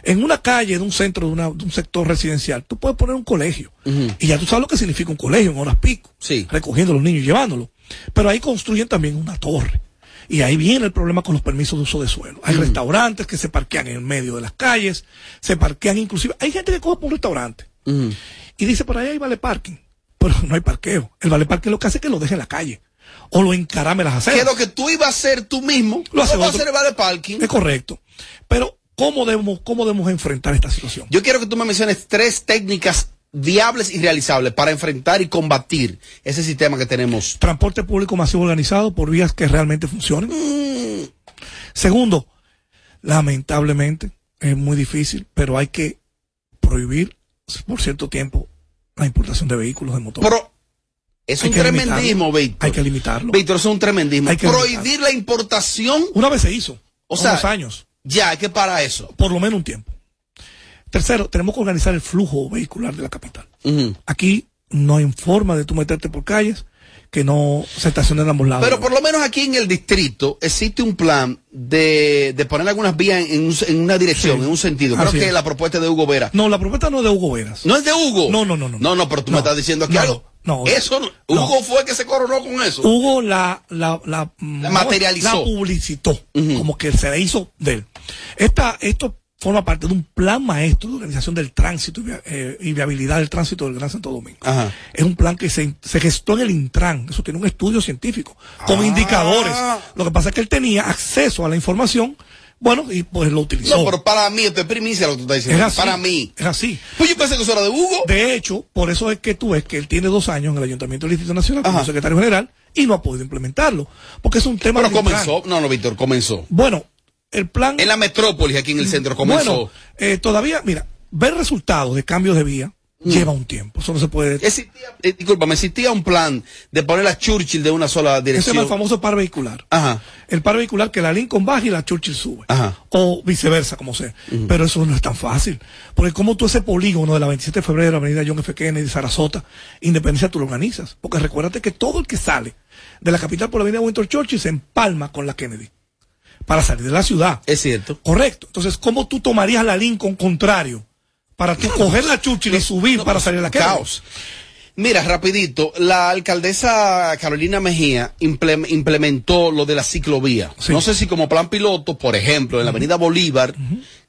En una calle, de un centro, de, una- de un sector residencial, tú puedes poner un colegio. Y ya tú sabes lo que significa un colegio en horas pico. Recogiendo a los niños y llevándolos. Pero ahí construyen también una torre. Y ahí viene el problema con los permisos de uso de suelo. Hay restaurantes que se parquean en el medio de las calles, se parquean inclusive. Hay gente que coge por un restaurante y dice, por ahí hay vale parking. Pero no hay parqueo. El vale parking lo que hace es que lo deje en la calle. O lo encarame las aceras. Que lo que tú ibas a hacer tú mismo, Lo hace vas a hacer el vale parking. Es correcto. Pero, ¿cómo debemos, cómo debemos enfrentar esta situación? Yo quiero que tú me menciones tres técnicas viables y realizables para enfrentar y combatir ese sistema que tenemos. Transporte público masivo organizado por vías que realmente funcionen. Segundo, lamentablemente, es muy difícil, pero hay que prohibir por cierto tiempo la importación de vehículos de motor. Pero es Hay un tremendismo. Víctor. Hay que limitarlo. Víctor, eso es un tremendismo. Hay que Prohibir la importación. Una vez se hizo. O sea, unos años. Ya, hay que para eso. Por lo menos un tiempo. Tercero, tenemos que organizar el flujo vehicular de la capital. Aquí no hay forma de tú meterte por calles que no se estacionen en ambos lados. Pero por lo menos aquí en el distrito existe un plan de, de poner algunas vías en, un- en una dirección, Sí. en un sentido. Creo Así que es. la propuesta es de Hugo Vera. No, la propuesta no es de Hugo Veras. ¿No es de Hugo? No, no, no, no. No, no, pero tú me estás diciendo aquí No, algo. No, Eso, no-. Hugo fue el que se coronó con eso. Hugo la, la, la, La materializó. La publicitó. Como que se la hizo de él. Esta, esto forma parte de un plan maestro de organización del tránsito y, eh, y viabilidad del tránsito del Gran Santo Domingo. Ajá. Es un plan que se, se gestó en el Intran. Eso tiene un estudio científico con Ah. indicadores. Lo que pasa es que él tenía acceso a la información, bueno, y pues lo utilizó. No, pero para mí, esto es primicia lo que tú estás Es diciendo. así. Para mí. Es así. Pues yo pensé que eso era de Hugo. De hecho, por eso es que tú ves que él tiene dos años en el Ayuntamiento del Distrito Nacional como secretario general y no ha podido implementarlo. Porque es un tema Pero comenzó. No, no, Víctor, comenzó. Bueno, el plan. En la metrópolis, aquí en el centro, comenzó. Bueno, eh, todavía, mira, ver resultados de cambios de vía Lleva un tiempo. Eso no se puede. Existía, eh, discúlpame, existía un plan de poner la Churchill de una sola Ese dirección. es el famoso par vehicular. Ajá. El par vehicular que la Lincoln baja y la Churchill sube. Ajá. O viceversa, como sea. Pero eso no es tan fácil. Porque como tú ese polígono de la 27 de febrero, Avenida John F. Kennedy, Sarasota, Independencia, tú lo organizas. Porque recuérdate que todo el que sale de la capital por la Avenida Winter Churchill se empalma con la Kennedy. Para salir de la ciudad. Es cierto. Correcto. Entonces, ¿cómo tú tomarías la Lincoln contrario? Para tú coger la Churchill y subir para salir a la Kennedy. Caos. Mira, rapidito, la alcaldesa Carolina Mejía implem- implementó lo de la ciclovía. No sé si como plan piloto, por ejemplo, en la avenida Bolívar,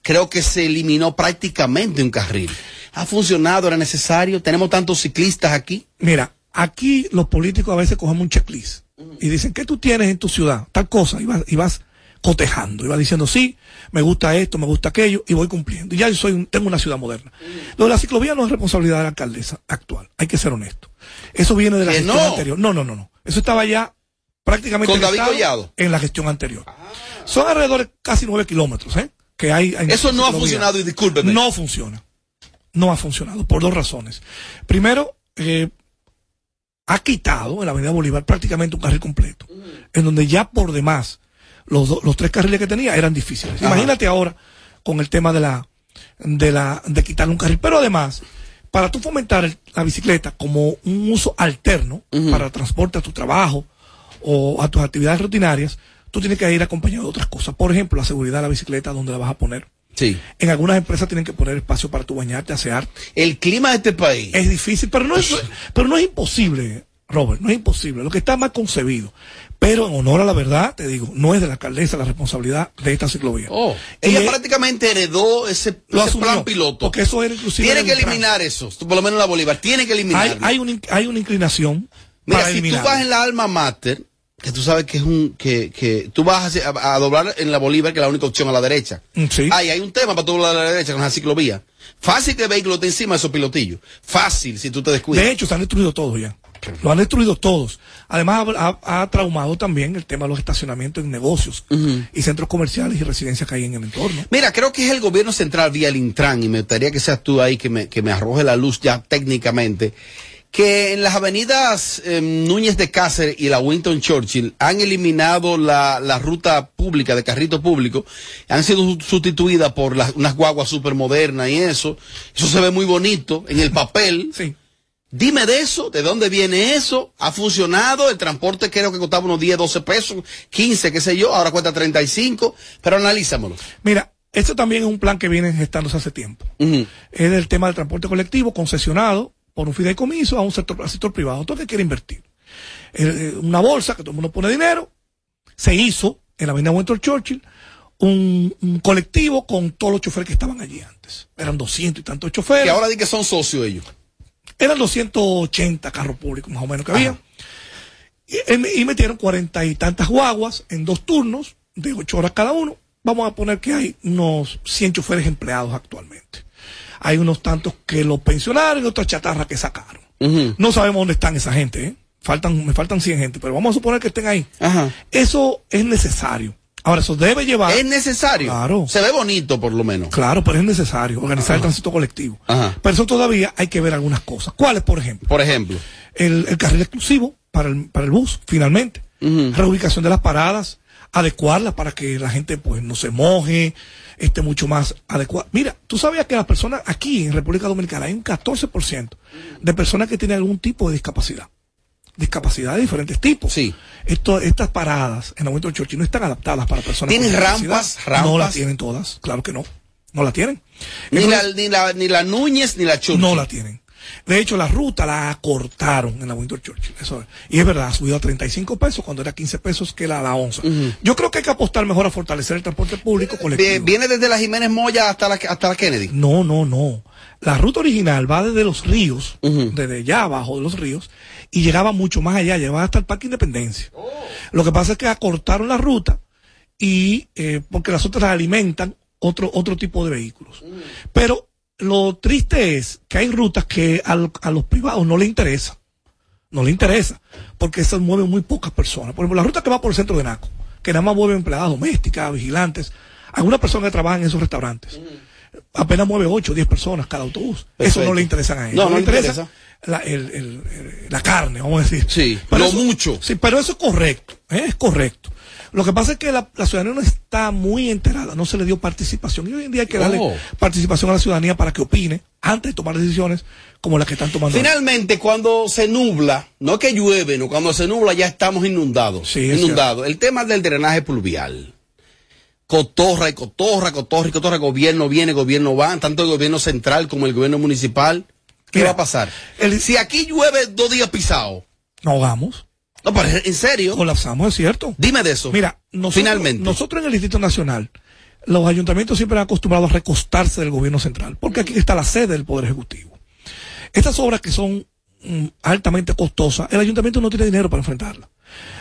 creo que se eliminó prácticamente un carril. ¿Ha funcionado? ¿Era necesario? ¿Tenemos tantos ciclistas aquí? Mira, aquí los políticos a veces cogen un checklist y dicen, ¿qué tú tienes en tu ciudad? Tal cosa, y vas, y vas cotejando, y vas diciendo, sí, me gusta esto, me gusta aquello, y voy cumpliendo. Y ya yo soy un- tengo una ciudad moderna. Lo de la ciclovía no es responsabilidad de la alcaldesa actual, hay que ser honesto. Eso viene de la ¿Que gestión no? anterior. No, no, no, no. Eso estaba ya prácticamente Con David Collado. en la gestión anterior. Son alrededor de casi nueve kilómetros, ¿eh? Que hay, hay Eso no ha funcionado y discúlpeme. No funciona. No ha funcionado por dos razones. Primero, eh, ha quitado en la Avenida Bolívar prácticamente un carril completo, en donde ya por demás los, do- los tres carriles que tenía eran difíciles. Ajá. Imagínate ahora con el tema de la de la de quitarle un carril. Pero además, para tú fomentar el- la bicicleta como un uso alterno para transporte a tu trabajo o a tus actividades rutinarias, tú tienes que ir acompañado de otras cosas. Por ejemplo, la seguridad de la bicicleta, donde la vas a poner. Sí. En algunas empresas tienen que poner espacio para tu bañarte, asear. El clima de este país. Es difícil, pero no es, pero no es imposible, Robert, no es imposible. Lo que está mal concebido. Pero en honor a la verdad, te digo, no es de la alcaldesa la responsabilidad de esta ciclovía. Oh, ella es- prácticamente heredó ese, Lo ese asumió, plan piloto. Porque eso era inclusive. Tiene en que el eliminar eso, por lo menos en la Bolívar. Tiene que Hay, eliminarlo. hay, una, in- hay una inclinación. Mira, para si tú eliminarlo. vas en la alma mater, que tú sabes que es un, que, que tú vas a, a doblar en la Bolívar, que es la única opción a la derecha. Mm, Sí. Ahí hay un tema para tú doblar a la derecha con la ciclovía. Fácil que el vehículo esté encima de esos pilotillos. Fácil si tú te descuidas. De hecho, se han destruido todos ya. Lo han destruido todos. Además, ha, traumado también el tema de los estacionamientos en negocios y centros comerciales y residencias que hay en el entorno. Mira, creo que es el gobierno central vía el Intran y me gustaría que seas tú ahí que me, que me arroje la luz ya técnicamente. Que en las avenidas eh, Núñez de Cáceres y la Winton Churchill han eliminado la, la ruta pública de carrito público, han sido su- sustituidas por las, unas guaguas súper modernas y eso. Eso se ve muy bonito en el papel. Sí. Dime de eso, de dónde viene eso, ha funcionado, el transporte creo que costaba unos 10, 12 pesos, 15, qué sé yo, ahora cuesta 35, pero analízamelo. Mira, esto también es un plan que viene gestándose hace tiempo. Es el tema del transporte colectivo concesionado por un fideicomiso a un sector, al sector privado. Todo que quiere invertir. Eh, eh, una bolsa que todo el mundo pone dinero. Se hizo en la avenida Winter Churchill un, un colectivo con todos los choferes que estaban allí antes. Eran 200 y tantos choferes. Que ahora di que son socios ellos. Eran 280 carros públicos más o menos que había. Y, y metieron cuarenta y tantas guaguas en dos turnos de ocho horas cada uno. Vamos a poner que hay unos 100 choferes empleados actualmente. Hay unos tantos que los pensionaron y otras chatarras que sacaron. No sabemos dónde están esa gente, ¿eh? Faltan, me faltan 100 gente, pero vamos a suponer que estén ahí. Eso es necesario. Ahora, eso debe llevar. Es necesario. Claro. Se ve bonito, por lo menos. Claro, pero es necesario organizar el tránsito colectivo. Ajá. Pero eso todavía hay que ver algunas cosas. ¿Cuáles, por ejemplo? Por ejemplo. El, el carril exclusivo para el, para el bus, finalmente. Reubicación de las paradas, adecuarlas para que la gente pues no se moje, esté mucho más adecuada. Mira, tú sabías que las personas aquí en República Dominicana hay un 14% de personas que tienen algún tipo de discapacidad. Discapacidad de diferentes tipos. Sí. Esto, estas paradas en Aumento Churchill no están adaptadas para personas ¿Tienen con rampas? ¿Rampas? No las tienen todas, claro que no. No la tienen. Ni Entonces- la, ni, la, ni la Núñez ni la Churchill. no la tienen. De hecho, la ruta la acortaron en la Winter Churchill. Eso es. Y es verdad, ha subido a 35 pesos cuando era 15 pesos que la, la onza. Yo creo que hay que apostar mejor a fortalecer el transporte público colectivo. Viene desde la Jiménez Moya hasta la, hasta la Kennedy. No, no, no. La ruta original va desde los ríos, desde allá abajo de los ríos, y llegaba mucho más allá, llegaba hasta el Parque Independencia. Lo que pasa es que acortaron la ruta y eh, porque las otras alimentan otro, otro tipo de vehículos. Pero lo triste es que hay rutas que al- a los privados no les interesa. No les interesa. Porque esas mueven muy pocas personas. Por ejemplo, la ruta que va por el centro de Naco, que nada más mueve empleadas domésticas, vigilantes, algunas personas que trabajan en esos restaurantes. Apenas mueve 8 o 10 personas cada autobús. Eso no le interesan a ellos. No, no le le interesa la, el- el- la carne, vamos a decir. Sí, Pero lo eso- mucho. Sí, pero eso es correcto, ¿eh? es correcto. Lo que pasa es que la, la ciudadanía no está muy enterada, no se le dio participación. Y hoy en día hay que darle Oh. participación a la ciudadanía para que opine antes de tomar decisiones como las que están tomando. ahora. Finalmente, cuando se nubla, no que llueve, no, cuando se nubla ya estamos inundados. Sí, es inundados. El tema del drenaje pluvial. Cotorra y cotorra, cotorra y cotorra, gobierno viene, gobierno va, tanto el gobierno central como el gobierno municipal. ¿Qué Mira, va a pasar? si aquí llueve dos días pisado. Nos ahogamos. No, pero en serio. Colapsamos, es cierto. Dime de eso. Mira, nosotros, Finalmente. nosotros en el Distrito Nacional, los ayuntamientos siempre han acostumbrado a recostarse del gobierno central, porque aquí está la sede del Poder Ejecutivo. Estas obras que son mm, altamente costosas, el ayuntamiento no tiene dinero para enfrentarlas.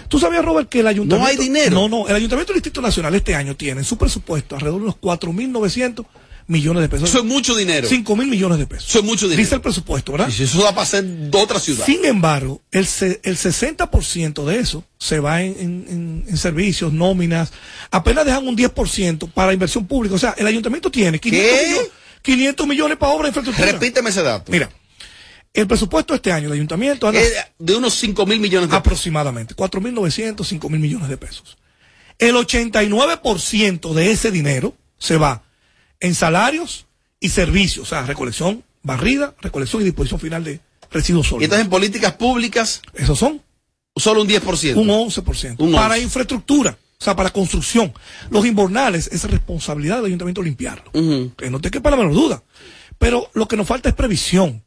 ¿Tú sabías, Robert, que el ayuntamiento... No hay dinero. No, no, el ayuntamiento del Distrito Nacional este año tiene en su presupuesto alrededor de unos 4.900 millones de pesos. Eso es mucho dinero. 5.000 millones de pesos. Eso es mucho dinero. Dice el presupuesto, ¿verdad? Y si eso da para hacer otra ciudad. Sin embargo, el, se- el 60% de eso se va en, en- en- servicios, nóminas. Apenas dejan un 10% para inversión pública. O sea, el ayuntamiento tiene 500, ¿Qué? millones, 500 millones para obra de infraestructura. Repíteme ese dato. Mira, el presupuesto este año, el ayuntamiento anda de unos 5 mil millones de aproximadamente 4.900, 5.000 millones de pesos. El 89% de ese dinero se va en salarios y servicios, o sea, recolección, barrida, recolección y disposición final de residuos Y sólidos. entonces en políticas públicas, Esos son solo un 10%. un 11%. Un para 11. infraestructura, o sea, para construcción. Los invernales es responsabilidad del ayuntamiento limpiarlo. Que no te quepa la menor duda. Pero lo que nos falta es previsión,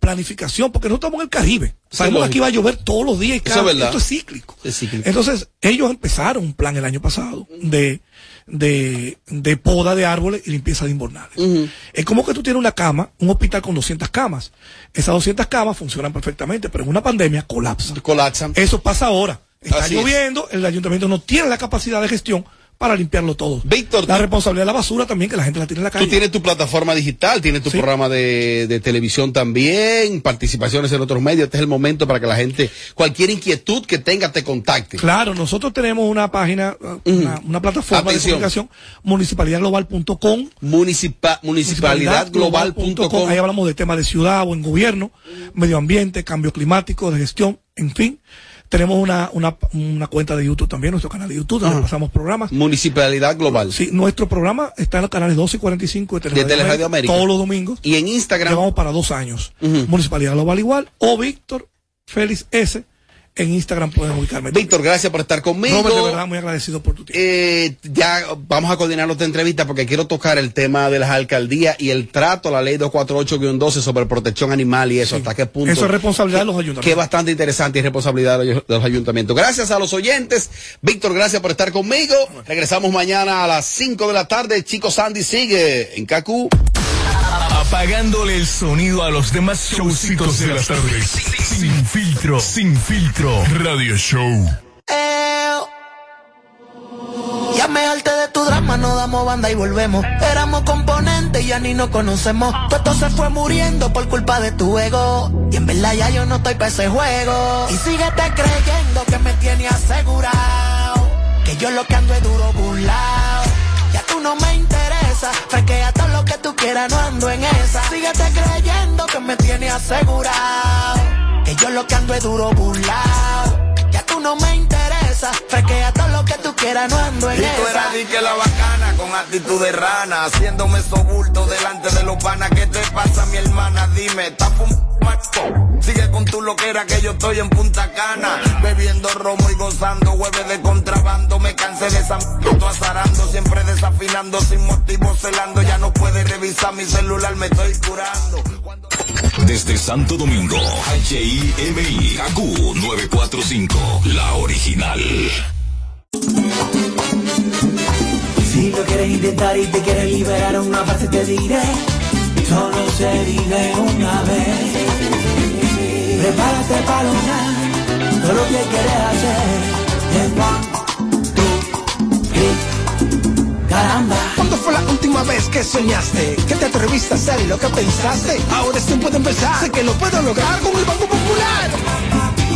planificación, porque nosotros estamos en el Caribe. Sabemos que aquí va a llover todos los días y Eso cada es esto es cíclico. Es cíclico. Entonces, ellos empezaron un plan el año pasado de, de, de poda de árboles y limpieza de invernales. Es como que tú tienes una cama, un hospital con 200 camas. Esas 200 camas funcionan perfectamente, pero en una pandemia colapsan. Colapsan. Eso pasa ahora. Está Así es. lloviendo, el ayuntamiento no tiene la capacidad de gestión para limpiarlo todo. Víctor, la responsabilidad de la basura también, que la gente la tiene en la calle. Tú tienes tu plataforma digital, tienes tu Sí. programa de, de televisión también, participaciones en otros medios. Este es el momento para que la gente, cualquier inquietud que tenga, te contacte. Claro, nosotros tenemos una página, uh, una, una plataforma Atención. de comunicación, municipalidadglobal.com. Municipalidadglobal.com. municipalidadglobal.com. Ahí hablamos de temas de ciudad o en gobierno, medio ambiente, cambio climático, de gestión, en fin. Tenemos una, una, una cuenta de YouTube también, nuestro canal de YouTube, donde Ajá. pasamos programas. Municipalidad Global. Sí, nuestro programa está en los canales 12 y 45 de De Teleradio América. Todos los domingos. Y en Instagram. Llevamos para dos años. Municipalidad Global igual. O Víctor Félix S. En Instagram pueden ubicarme. Víctor, gracias por estar conmigo. Robert, de verdad, muy agradecido por tu tiempo. Eh, ya vamos a coordinar otra entrevista porque quiero tocar el tema de las alcaldías y el trato a la ley 248-12 sobre protección animal y eso, hasta qué punto. Eso es responsabilidad de los Que es ayuntamientos. bastante interesante y responsabilidad de los, de los ayuntamientos. Gracias a los oyentes. Víctor, gracias por estar conmigo. Regresamos mañana a las 5 de la tarde. Chico Sandy sigue en Cacu. Apagándole el sonido a los demás showcitos de las tardes. Sin filtro, sin filtro. Radio Show. Eh, Ya me harté de tu drama, no damos banda y volvemos. Éramos componentes y ya ni nos conocemos. Todo se fue muriendo por culpa de tu ego. Y en verdad ya yo no estoy para ese juego. Y síguete creyendo que me tiene asegurado. Que yo lo que ando es duro burlao. Ando en esa. Síguete creyendo que me tiene asegurado. Que yo lo que ando es duro burlao. Ya tú no me interesa. Fresquea todo lo que tú quieras, no ando en Y tú esa. eras di que la bacana con actitud de rana, haciéndome sobulto delante de los panas. ¿Qué te pasa, mi hermana? Dime, ¿estás fumando? Sigue con tu loquera que yo estoy en Punta Cana, bebiendo romo y gozando hueves de contrabando. Me cansé de esa m- azarando, siempre desafinando, sin motivo celando. Ya no puedes revisar mi celular, me estoy curando. Desde Santo Domingo, HIMI, AQ 945, la original. Si lo quieres intentar y te quieres liberar una parte te diré Solo se vive una vez Prepárate para lograr todo lo que quieres hacer En one, two, three, caramba ¿Cuándo fue la última vez que soñaste? Que te atreviste a hacer lo que pensaste. Ahora es tiempo de empezar. Sé que lo puedo lograr con el Banco Popular.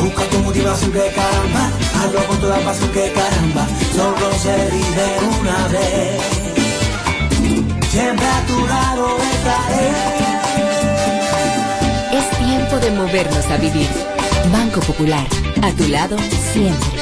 Busca tu motivación que caramba Hazlo con toda pasión que caramba Solo se vive una vez Siempre a tu lado estaré Es tiempo de movernos a vivir. Banco Popular, a tu lado siempre.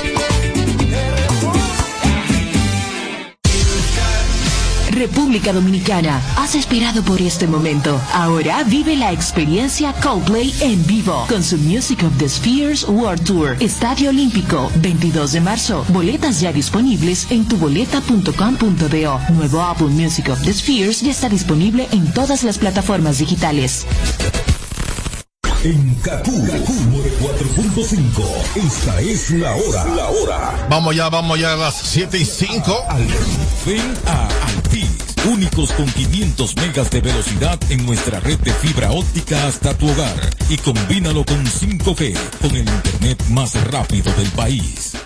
República Dominicana, has esperado por este momento. Ahora vive la experiencia Coldplay en vivo con su Music of the Spheres World Tour. Estadio Olímpico, 22 de marzo. Boletas ya disponibles en tuboleta.com.do. Nuevo álbum Music of the Spheres ya está disponible en todas las plataformas digitales. En Kaku, 4.5. Esta es la hora. La hora. Vamos ya, vamos ya a las 7 y 5. Ven a Altis. Únicos con 500 megas de velocidad en nuestra red de fibra óptica hasta tu hogar. Y combínalo con 5G, con el internet más rápido del país.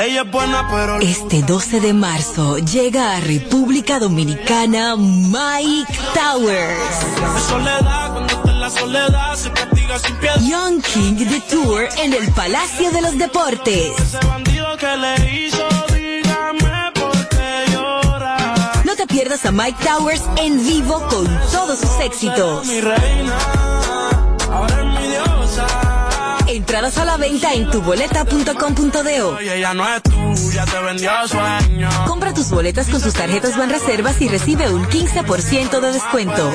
Ella es buena, pero Este 12 de marzo llega a República Dominicana Mike Towers. Young King The Tour en el Palacio de los Deportes. No te pierdas a Mike Towers en vivo con todos sus éxitos. Entradas a la venta en tuboleta.com.do. Compra tus boletas con sus tarjetas Banreservas y recibe un 15% de descuento.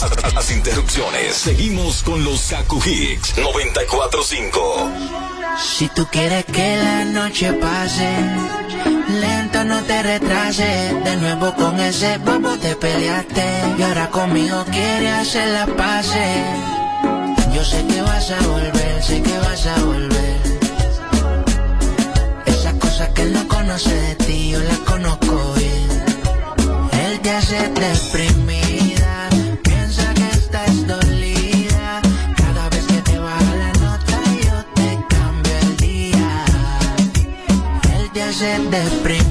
Más las interrupciones. Seguimos con los Kaku Hicks 945. Si tú quieres que la noche pase, lento no te retrases. De nuevo con ese bobo te peleaste. Y ahora conmigo quieres hacer la pase. Yo sé que vas a volver, sé que vas a volver. Esas cosas que él no conoce de ti, yo las conozco bien. Él te hace deprimida, Él te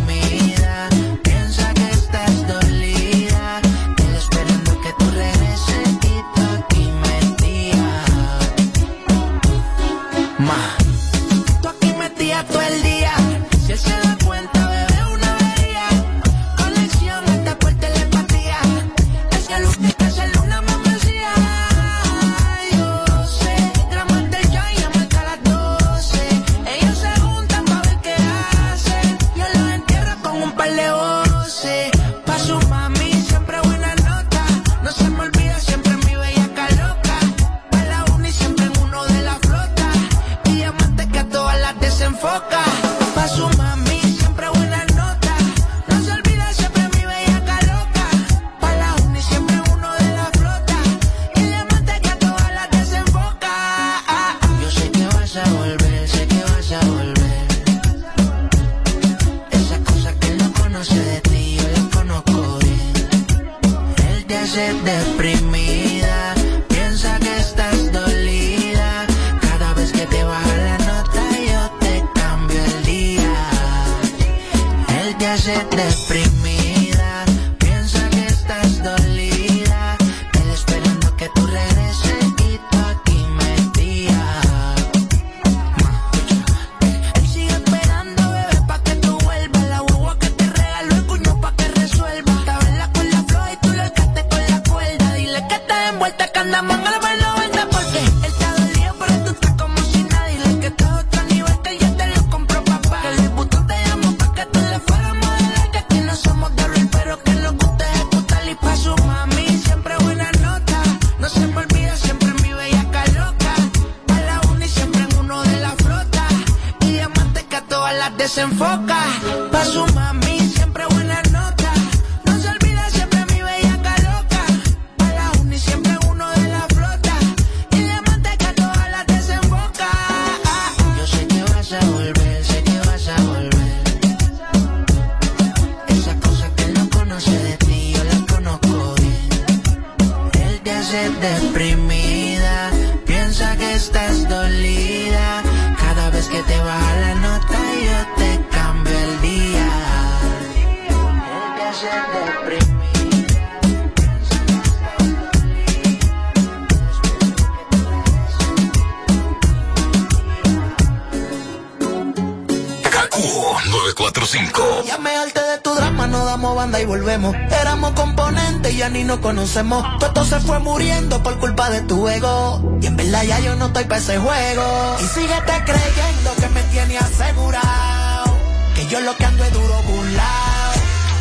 Todo se fue muriendo por culpa de tu ego. Y en verdad ya yo no estoy para ese juego. Y síguete creyendo que me tiene asegurado. Que yo lo que ando es duro burlao.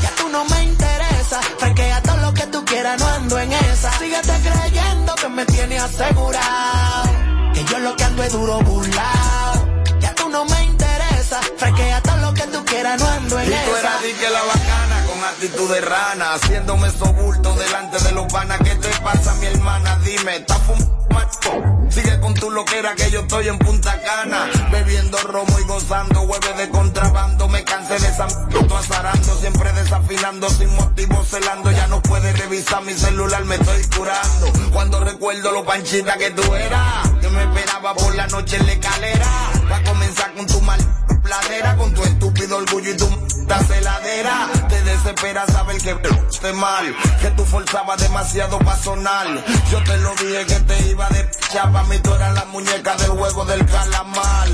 Ya tú no me interesa. Fresquea todo lo que tú quieras, no ando en esa. Síguete creyendo que me tiene asegurado. Que yo lo que ando es duro burlao. Ya tú no me interesa. Fresquea todo lo que tú quieras, no ando en Y tú esa. eras que la bacana con actitud de rana, haciéndome sobulto delante de los panas. ¿Qué te pasa, mi hermana? Dime, ¿estás fumando? Sigue con tu loquera que yo estoy en Punta Cana, bebiendo romo y gozando, hueve de contrabando. Me cansé de esa m- azarando, siempre desafinando, sin motivo celando. Ya no puedes revisar mi celular, me estoy curando. Cuando recuerdo lo panchita que tú eras, que me esperaba por la noche en la escalera. Va a comenzar con tu mal pladera, con tu estúpido orgullo y tu m***a celadera. Te desespera saber que esté mal, que tú forzabas demasiado pa' sonar. Yo te lo dije que te iba de chapa, mí tú eras la muñeca del juego del calamar.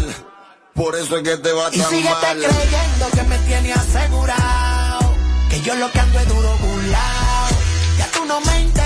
Por eso es que te va Y tan síguete mal. creyendo que me tiene asegurado. Que yo lo que ando es duro burlao. Ya tú no me.